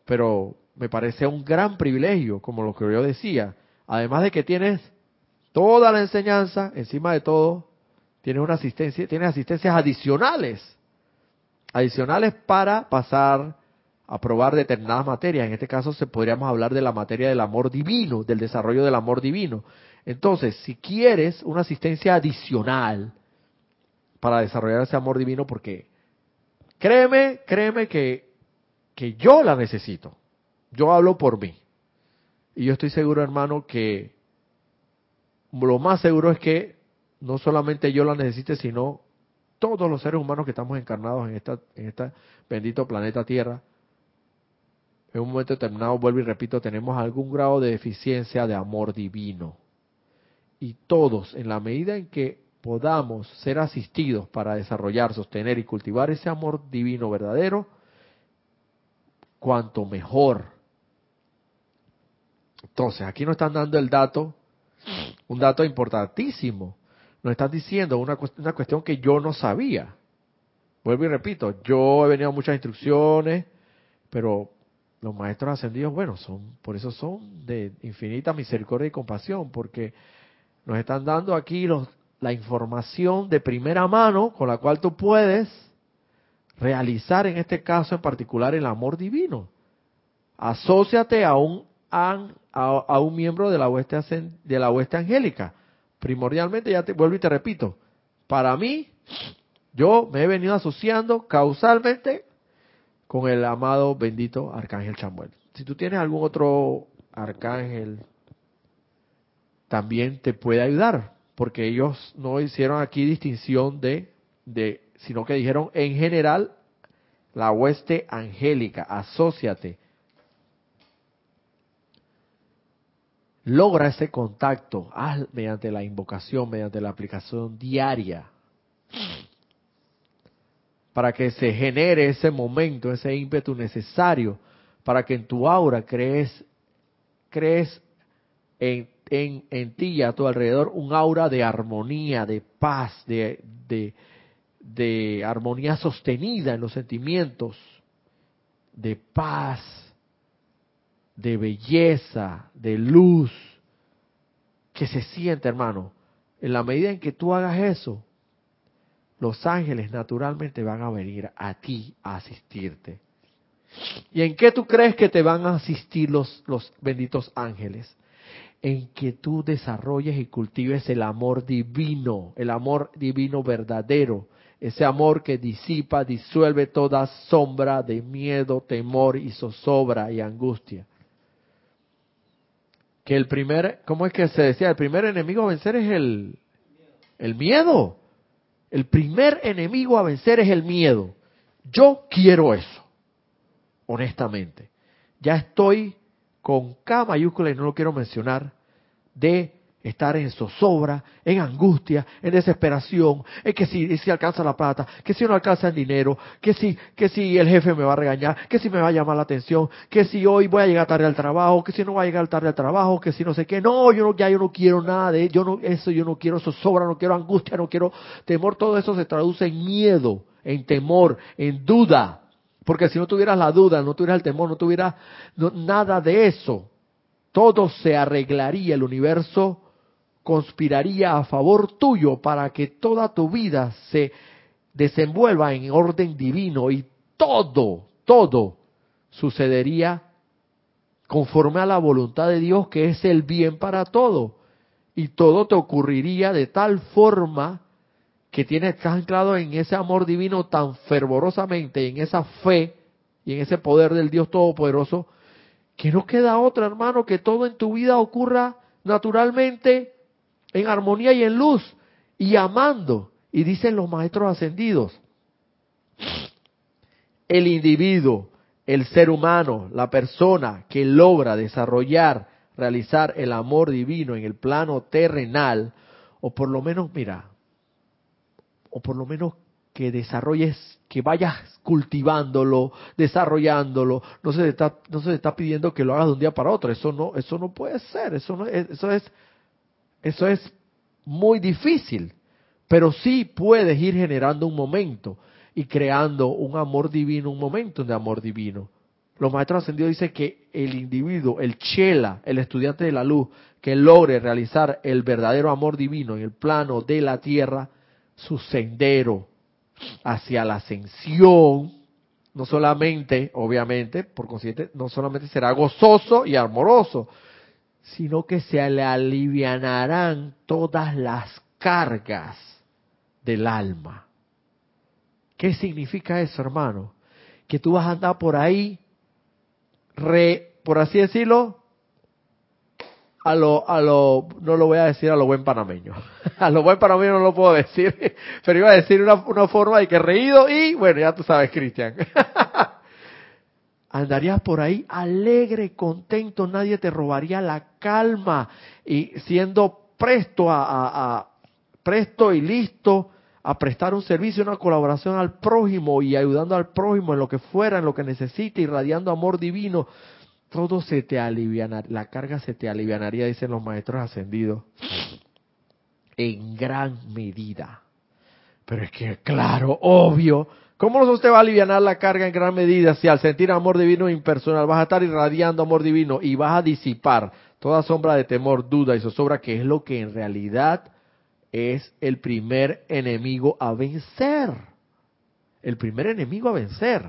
pero me parece un gran privilegio, como lo que yo decía. Además de que tienes toda la enseñanza, encima de todo, tienes una asistencia, tienes asistencias adicionales, adicionales para pasar aprobar determinadas materias. En este caso se podríamos hablar de la materia del amor divino, del desarrollo del amor divino. Entonces, si quieres una asistencia adicional para desarrollar ese amor divino, porque créeme, créeme que, que yo la necesito. Yo hablo por mí. Y yo estoy seguro, hermano, que lo más seguro es que no solamente yo la necesite, sino todos los seres humanos que estamos encarnados en esta, en este bendito planeta Tierra, en un momento determinado, vuelvo y repito, tenemos algún grado de deficiencia de amor divino. Y todos, en la medida en que podamos ser asistidos para desarrollar, sostener y cultivar ese amor divino verdadero, cuanto mejor. Entonces, aquí nos están dando el dato, un dato importantísimo. Nos están diciendo una, una cuestión que yo no sabía. Vuelvo y repito, yo he venido a muchas instrucciones, pero los maestros ascendidos, bueno, son, por eso son de infinita misericordia y compasión, porque nos están dando aquí los, la información de primera mano con la cual tú puedes realizar en este caso en particular el amor divino. Asociate a un, a, un miembro de la, hueste, de la hueste angélica. Primordialmente, ya te vuelvo y te repito, para mí, yo me he venido asociando causalmente con el amado bendito Arcángel Chamuel. Si tú tienes algún otro arcángel, también te puede ayudar, porque ellos no hicieron aquí distinción de, de sino que dijeron en general la hueste angélica, asóciate. Logra ese contacto mediante la invocación, mediante la aplicación diaria para que se genere ese momento, ese ímpetu necesario para que en tu aura crees, crees en, en, en ti y a tu alrededor un aura de armonía, de paz, de, de, armonía sostenida en los sentimientos, de paz, de belleza, de luz, que se siente, hermano. En la medida en que tú hagas eso, los ángeles naturalmente van a venir a ti a asistirte. ¿Y en qué tú crees que te van a asistir los, los benditos ángeles? En que tú desarrolles y cultives el amor divino, el amor divino verdadero, ese amor que disipa, disuelve toda sombra de miedo, temor y zozobra y angustia. Que el primer, ¿cómo es que se decía? El primer enemigo a vencer es el, el miedo. El primer enemigo a vencer es el miedo. Yo quiero eso, honestamente. Ya estoy con K mayúscula y no lo quiero mencionar, de estar en zozobra, en angustia, en desesperación, en que si, si alcanza la plata, que si no alcanza el dinero, que si, que si el jefe me va a regañar, que si me va a llamar la atención, que si hoy voy a llegar tarde al trabajo, que si no voy a llegar tarde al trabajo, que si no sé qué, no, yo no, ya yo no quiero nada de yo no, eso yo no quiero zozobra, no quiero angustia, no quiero temor, todo eso se traduce en miedo, en temor, en duda, porque si no tuvieras la duda, no tuvieras el temor, no tuvieras nada de eso, todo se arreglaría, el universo conspiraría a favor tuyo para que toda tu vida se desenvuelva en orden divino y todo, todo sucedería conforme a la voluntad de Dios que es el bien para todo. Y todo te ocurriría de tal forma que tienes anclado en ese amor divino tan fervorosamente, en esa fe y en ese poder del Dios Todopoderoso, que no queda otra, hermano, que todo en tu vida ocurra naturalmente en armonía y en luz y amando. Y dicen los maestros ascendidos, el individuo, el ser humano, la persona que logra desarrollar, realizar el amor divino en el plano terrenal, o por lo menos, mira, o por lo menos que desarrolles, que vayas cultivándolo, desarrollándolo, no se está, no se está pidiendo que lo hagas de un día para otro, eso no, eso no puede ser, eso no, eso es eso es muy difícil, pero sí puedes ir generando un momento y creando un amor divino, un momento de amor divino. Los maestros ascendidos dicen que el individuo, el chela, el estudiante de la luz, que logre realizar el verdadero amor divino en el plano de la tierra, su sendero hacia la ascensión, no solamente, obviamente, por consiguiente, no solamente será gozoso y amoroso, sino que se le alivianarán todas las cargas del alma. ¿Qué significa eso, hermano? Que tú vas a andar por ahí, re, por así decirlo, a lo, a lo, no lo voy a decir a lo buen panameño. [LAUGHS] a lo buen panameño no lo puedo decir, [LAUGHS] pero iba a decir una, forma de que reído y, bueno, ya tú sabes, Cristian. [LAUGHS] Andarías por ahí alegre, contento, nadie te robaría la calma y siendo presto a, presto y listo a prestar un servicio, una colaboración al prójimo y ayudando al prójimo en lo que fuera, en lo que necesite, irradiando amor divino, todo se te alivianaría, la carga se te alivianaría, dicen los maestros ascendidos, en gran medida. Pero es que, claro, obvio, ¿cómo usted va a aliviar la carga en gran medida si al sentir amor divino impersonal vas a estar irradiando amor divino y vas a disipar toda sombra de temor, duda y zozobra, que es lo que en realidad es el primer enemigo a vencer? El primer enemigo a vencer.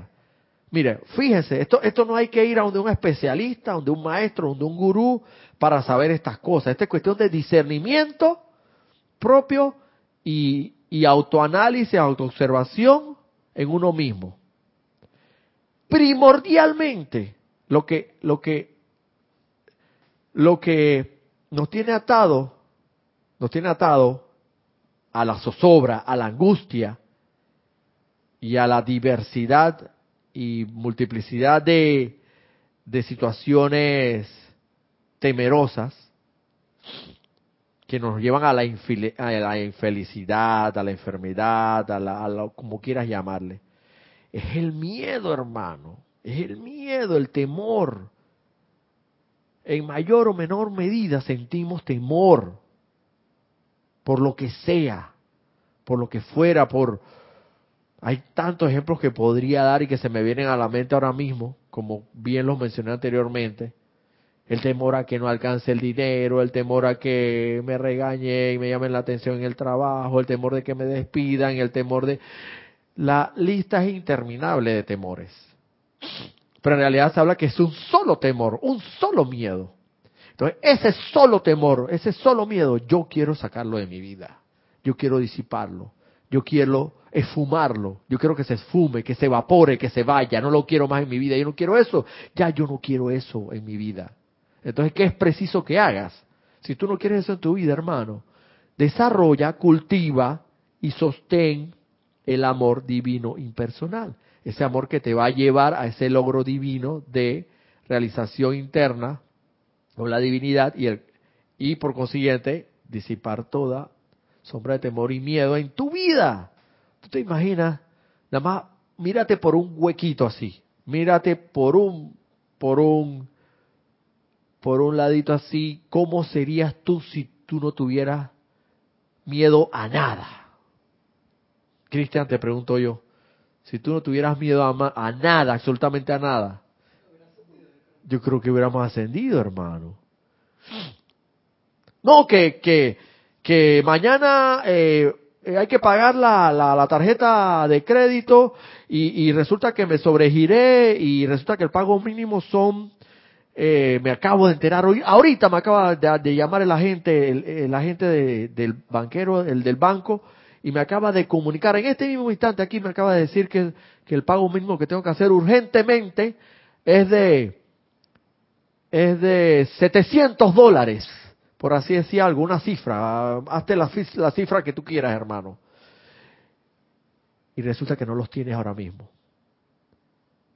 Mire, fíjese, esto, esto no hay que ir a donde un especialista, donde un maestro, donde un gurú para saber estas cosas. Esta es cuestión de discernimiento propio y, y autoanálisis, autoobservación en uno mismo. Primordialmente, lo que, lo que, lo que nos tiene atado, nos tiene atado a la zozobra, a la angustia y a la diversidad y multiplicidad de, de situaciones temerosas que nos llevan a la, a la infelicidad, a la enfermedad, a, la, a como quieras llamarle. Es el miedo, hermano. Es el miedo, el temor. En mayor o menor medida sentimos temor por lo que sea, por lo que fuera, por, hay tantos ejemplos que podría dar y que se me vienen a la mente ahora mismo, como bien los mencioné anteriormente. El temor a que no alcance el dinero, el temor a que me regañe y me llamen la atención en el trabajo, el temor de que me despidan, el temor de... La lista es interminable de temores. Pero en realidad se habla que es un solo temor, un solo miedo. Entonces, ese solo temor, ese solo miedo, yo quiero sacarlo de mi vida. Yo quiero disiparlo. Yo quiero esfumarlo. Yo quiero que se esfume, que se evapore, que se vaya. No lo quiero más en mi vida. Yo no quiero eso. Ya yo no quiero eso en mi vida. Entonces, ¿qué es preciso que hagas? Si tú no quieres eso en tu vida, hermano, desarrolla, cultiva y sostén el amor divino impersonal. Ese amor que te va a llevar a ese logro divino de realización interna con la divinidad y, el, y por consiguiente disipar toda sombra de temor y miedo en tu vida. ¿Tú te imaginas? Nada más mírate por un huequito así, mírate por un, por un, por un ladito así, ¿cómo serías tú si tú no tuvieras miedo a nada? Cristian, te pregunto yo, si tú no tuvieras miedo a, nada, absolutamente a nada, yo creo que hubiéramos ascendido, hermano. No, que, que, que mañana eh, hay que pagar la, la, tarjeta de crédito y, resulta que me sobregiré y resulta que el pago mínimo son, eh, me acabo de enterar hoy, ahorita me acaba de, llamar el agente, el, agente del banquero, el del banco, y me acaba de comunicar en este mismo instante aquí me acaba de decir que, que el pago mínimo que tengo que hacer urgentemente es de es de 700 dólares por así decir alguna cifra, hazte la, la cifra que tú quieras, hermano. Y resulta que no los tienes ahora mismo.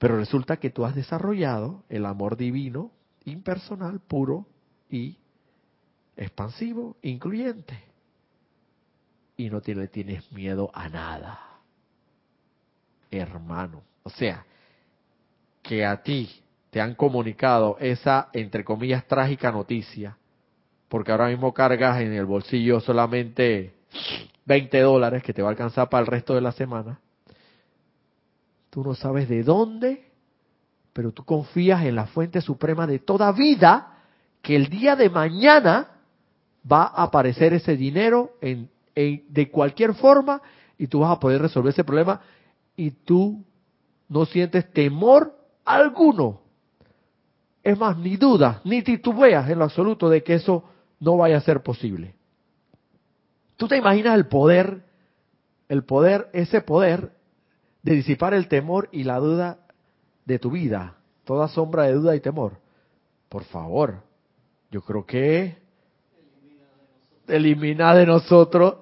Pero resulta que tú has desarrollado el amor divino, impersonal, puro y expansivo, incluyente. Y no le tienes miedo a nada, hermano. O sea, que a ti te han comunicado esa, entre comillas, trágica noticia porque ahora mismo cargas en el bolsillo solamente 20 dólares que te va a alcanzar para el resto de la semana. Tú no sabes de dónde, pero tú confías en la fuente suprema de toda vida que el día de mañana va a aparecer ese dinero en, de cualquier forma y tú vas a poder resolver ese problema y tú no sientes temor alguno. Es más, ni dudas, ni titubeas en lo absoluto de que eso no vaya a ser posible. ¿Tú te imaginas el poder, el poder, ese poder de disipar el temor y la duda de tu vida? Toda sombra de duda y temor. Por favor, Yo creo que elimina de nosotros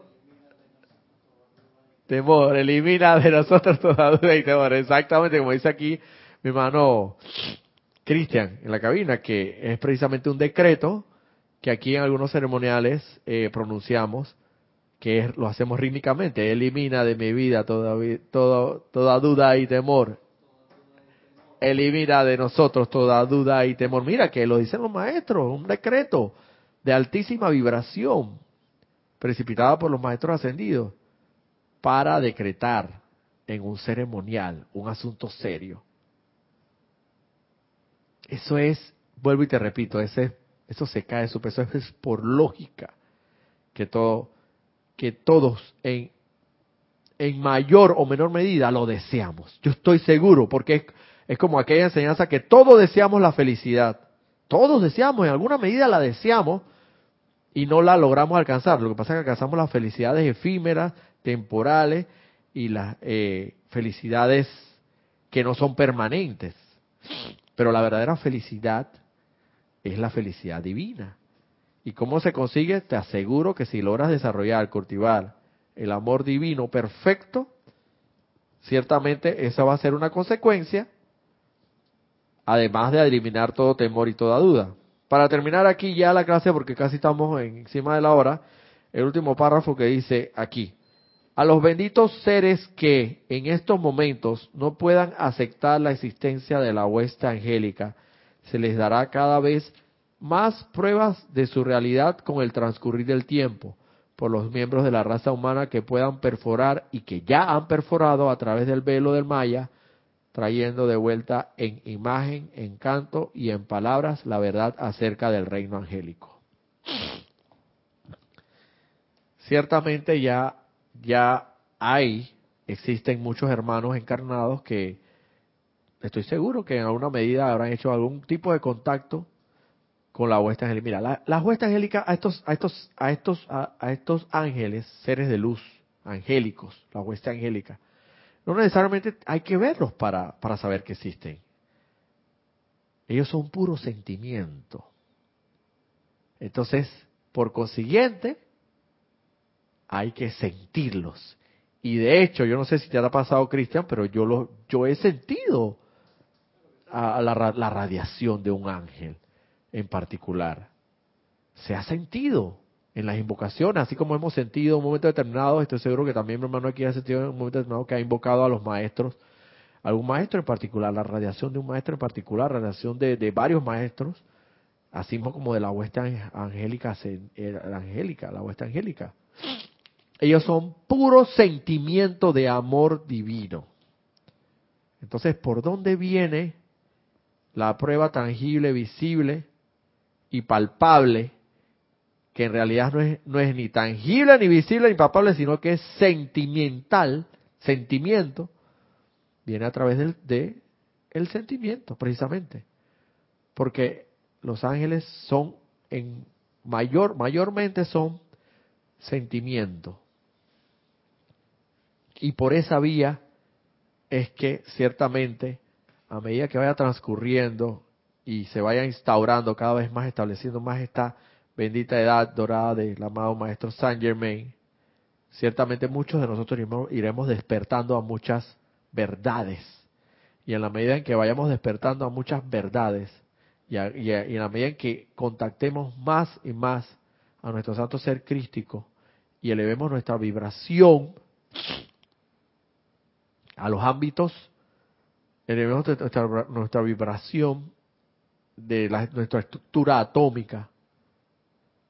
temor, elimina de nosotros toda duda y temor. Exactamente como dice aquí mi hermano Cristian en la cabina, que es precisamente un decreto que aquí en algunos ceremoniales eh, pronunciamos, que lo hacemos rítmicamente, elimina de mi vida toda, toda duda y temor. Elimina de nosotros toda duda y temor. Mira que lo dicen los maestros, un decreto de altísima vibración, precipitada por los maestros ascendidos, para decretar en un ceremonial un asunto serio. Eso es, vuelvo y te repito, ese eso se cae su peso, es por lógica que todo, que todos en, en mayor o menor medida lo deseamos. Yo estoy seguro, porque es, es como aquella enseñanza que todos deseamos la felicidad. Todos deseamos, en alguna medida la deseamos y no la logramos alcanzar. Lo que pasa es que alcanzamos las felicidades efímeras, temporales y las eh, felicidades que no son permanentes. Pero la verdadera felicidad es la felicidad divina. ¿Y cómo se consigue? Te aseguro que si logras desarrollar, cultivar el amor divino perfecto, ciertamente esa va a ser una consecuencia, además de eliminar todo temor y toda duda. Para terminar aquí ya la clase, porque casi estamos encima de la hora, el último párrafo que dice aquí, a los benditos seres que en estos momentos no puedan aceptar la existencia de la huesta angélica, se les dará cada vez más pruebas de su realidad con el transcurrir del tiempo por los miembros de la raza humana que puedan perforar y que ya han perforado a través del velo del Maya, trayendo de vuelta en imagen, en canto y en palabras la verdad acerca del reino angélico. Ciertamente ya, ya hay, existen muchos hermanos encarnados que estoy seguro que en alguna medida habrán hecho algún tipo de contacto con la huesta angélica. Mira, la, la huesta angélica a estos, a estos, a estos, a, estos ángeles, seres de luz, angélicos, la huesta angélica, no necesariamente hay que verlos para, para saber que existen. Ellos son puro sentimiento. Entonces, por consiguiente, hay que sentirlos. Y de hecho, yo no sé si te ha pasado, Cristian, pero yo lo, yo he sentido a la, radiación de un ángel en particular. Se ha sentido en las invocaciones, así como hemos sentido en un momento determinado, estoy seguro que también mi hermano aquí ha sentido en un momento determinado que ha invocado a los maestros, algún maestro en particular, la radiación de un maestro en particular, la radiación de, varios maestros, así como de la huesta angélica, eh, angélica, la huesta angélica. Ellos son puro sentimiento de amor divino. Entonces, ¿por dónde viene la prueba tangible, visible y palpable, que en realidad no es, no es ni tangible, ni visible, ni palpable, sino que es sentimental, sentimiento, viene a través del de el sentimiento, precisamente. Porque los ángeles son en mayor, mayormente son sentimiento. Y por esa vía es que ciertamente a medida que vaya transcurriendo y se vaya instaurando cada vez más, estableciendo más esta bendita edad dorada del amado Maestro Saint Germain, ciertamente muchos de nosotros iremos, despertando a muchas verdades. Y en la medida en que vayamos despertando a muchas verdades, y, y en la medida en que contactemos más y más a nuestro santo ser crístico y elevemos nuestra vibración a los ámbitos elevemos nuestra vibración de nuestra estructura atómica,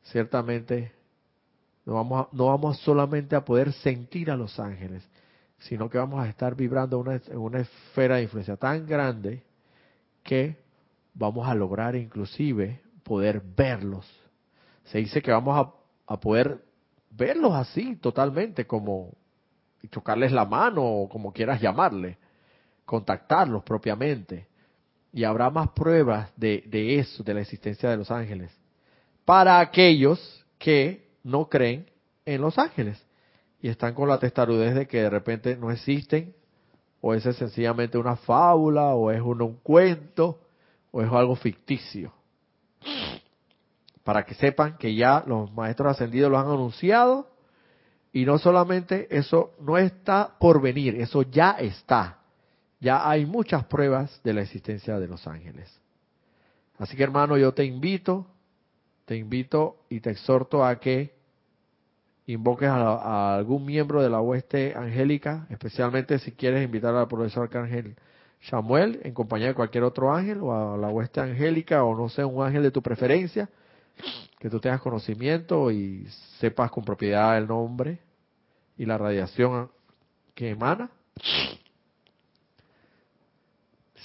ciertamente no vamos, no vamos solamente a poder sentir a los ángeles, sino que vamos a estar vibrando una, en una esfera de influencia tan grande que vamos a lograr inclusive poder verlos. Se dice que vamos a, a poder verlos así totalmente como chocarles la mano o como quieras llamarle contactarlos propiamente. Y habrá más pruebas de, eso, de la existencia de los ángeles, para aquellos que no creen en los ángeles y están con la testarudez de que de repente no existen, o es sencillamente una fábula, o es un, un cuento, o es algo ficticio. para que sepan que ya los maestros ascendidos lo han anunciado y no solamente eso no está por venir, eso ya está. Ya hay muchas pruebas de la existencia de los ángeles. Así que hermano, yo te invito, te invito y te exhorto a que invoques a, algún miembro de la hueste angélica, especialmente si quieres invitar al profesor Arcángel Samuel en compañía de cualquier otro ángel o a la hueste angélica o no sé, un ángel de tu preferencia, que tú tengas conocimiento y sepas con propiedad el nombre y la radiación que emana.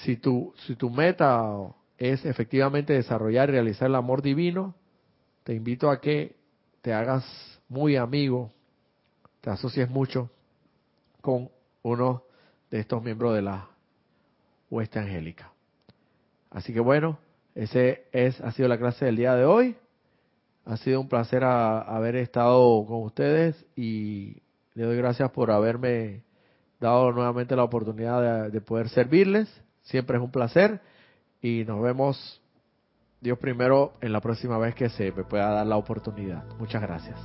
Si tu, si tu meta es efectivamente desarrollar y realizar el amor divino, te invito a que te hagas muy amigo, te asocies mucho con uno de estos miembros de la hueste angélica. Así que bueno, ese es ha sido la clase del día de hoy. Ha sido un placer haber estado con ustedes y le doy gracias por haberme dado nuevamente la oportunidad de poder servirles. Siempre es un placer y nos vemos Dios primero en la próxima vez que se me pueda dar la oportunidad. Muchas gracias.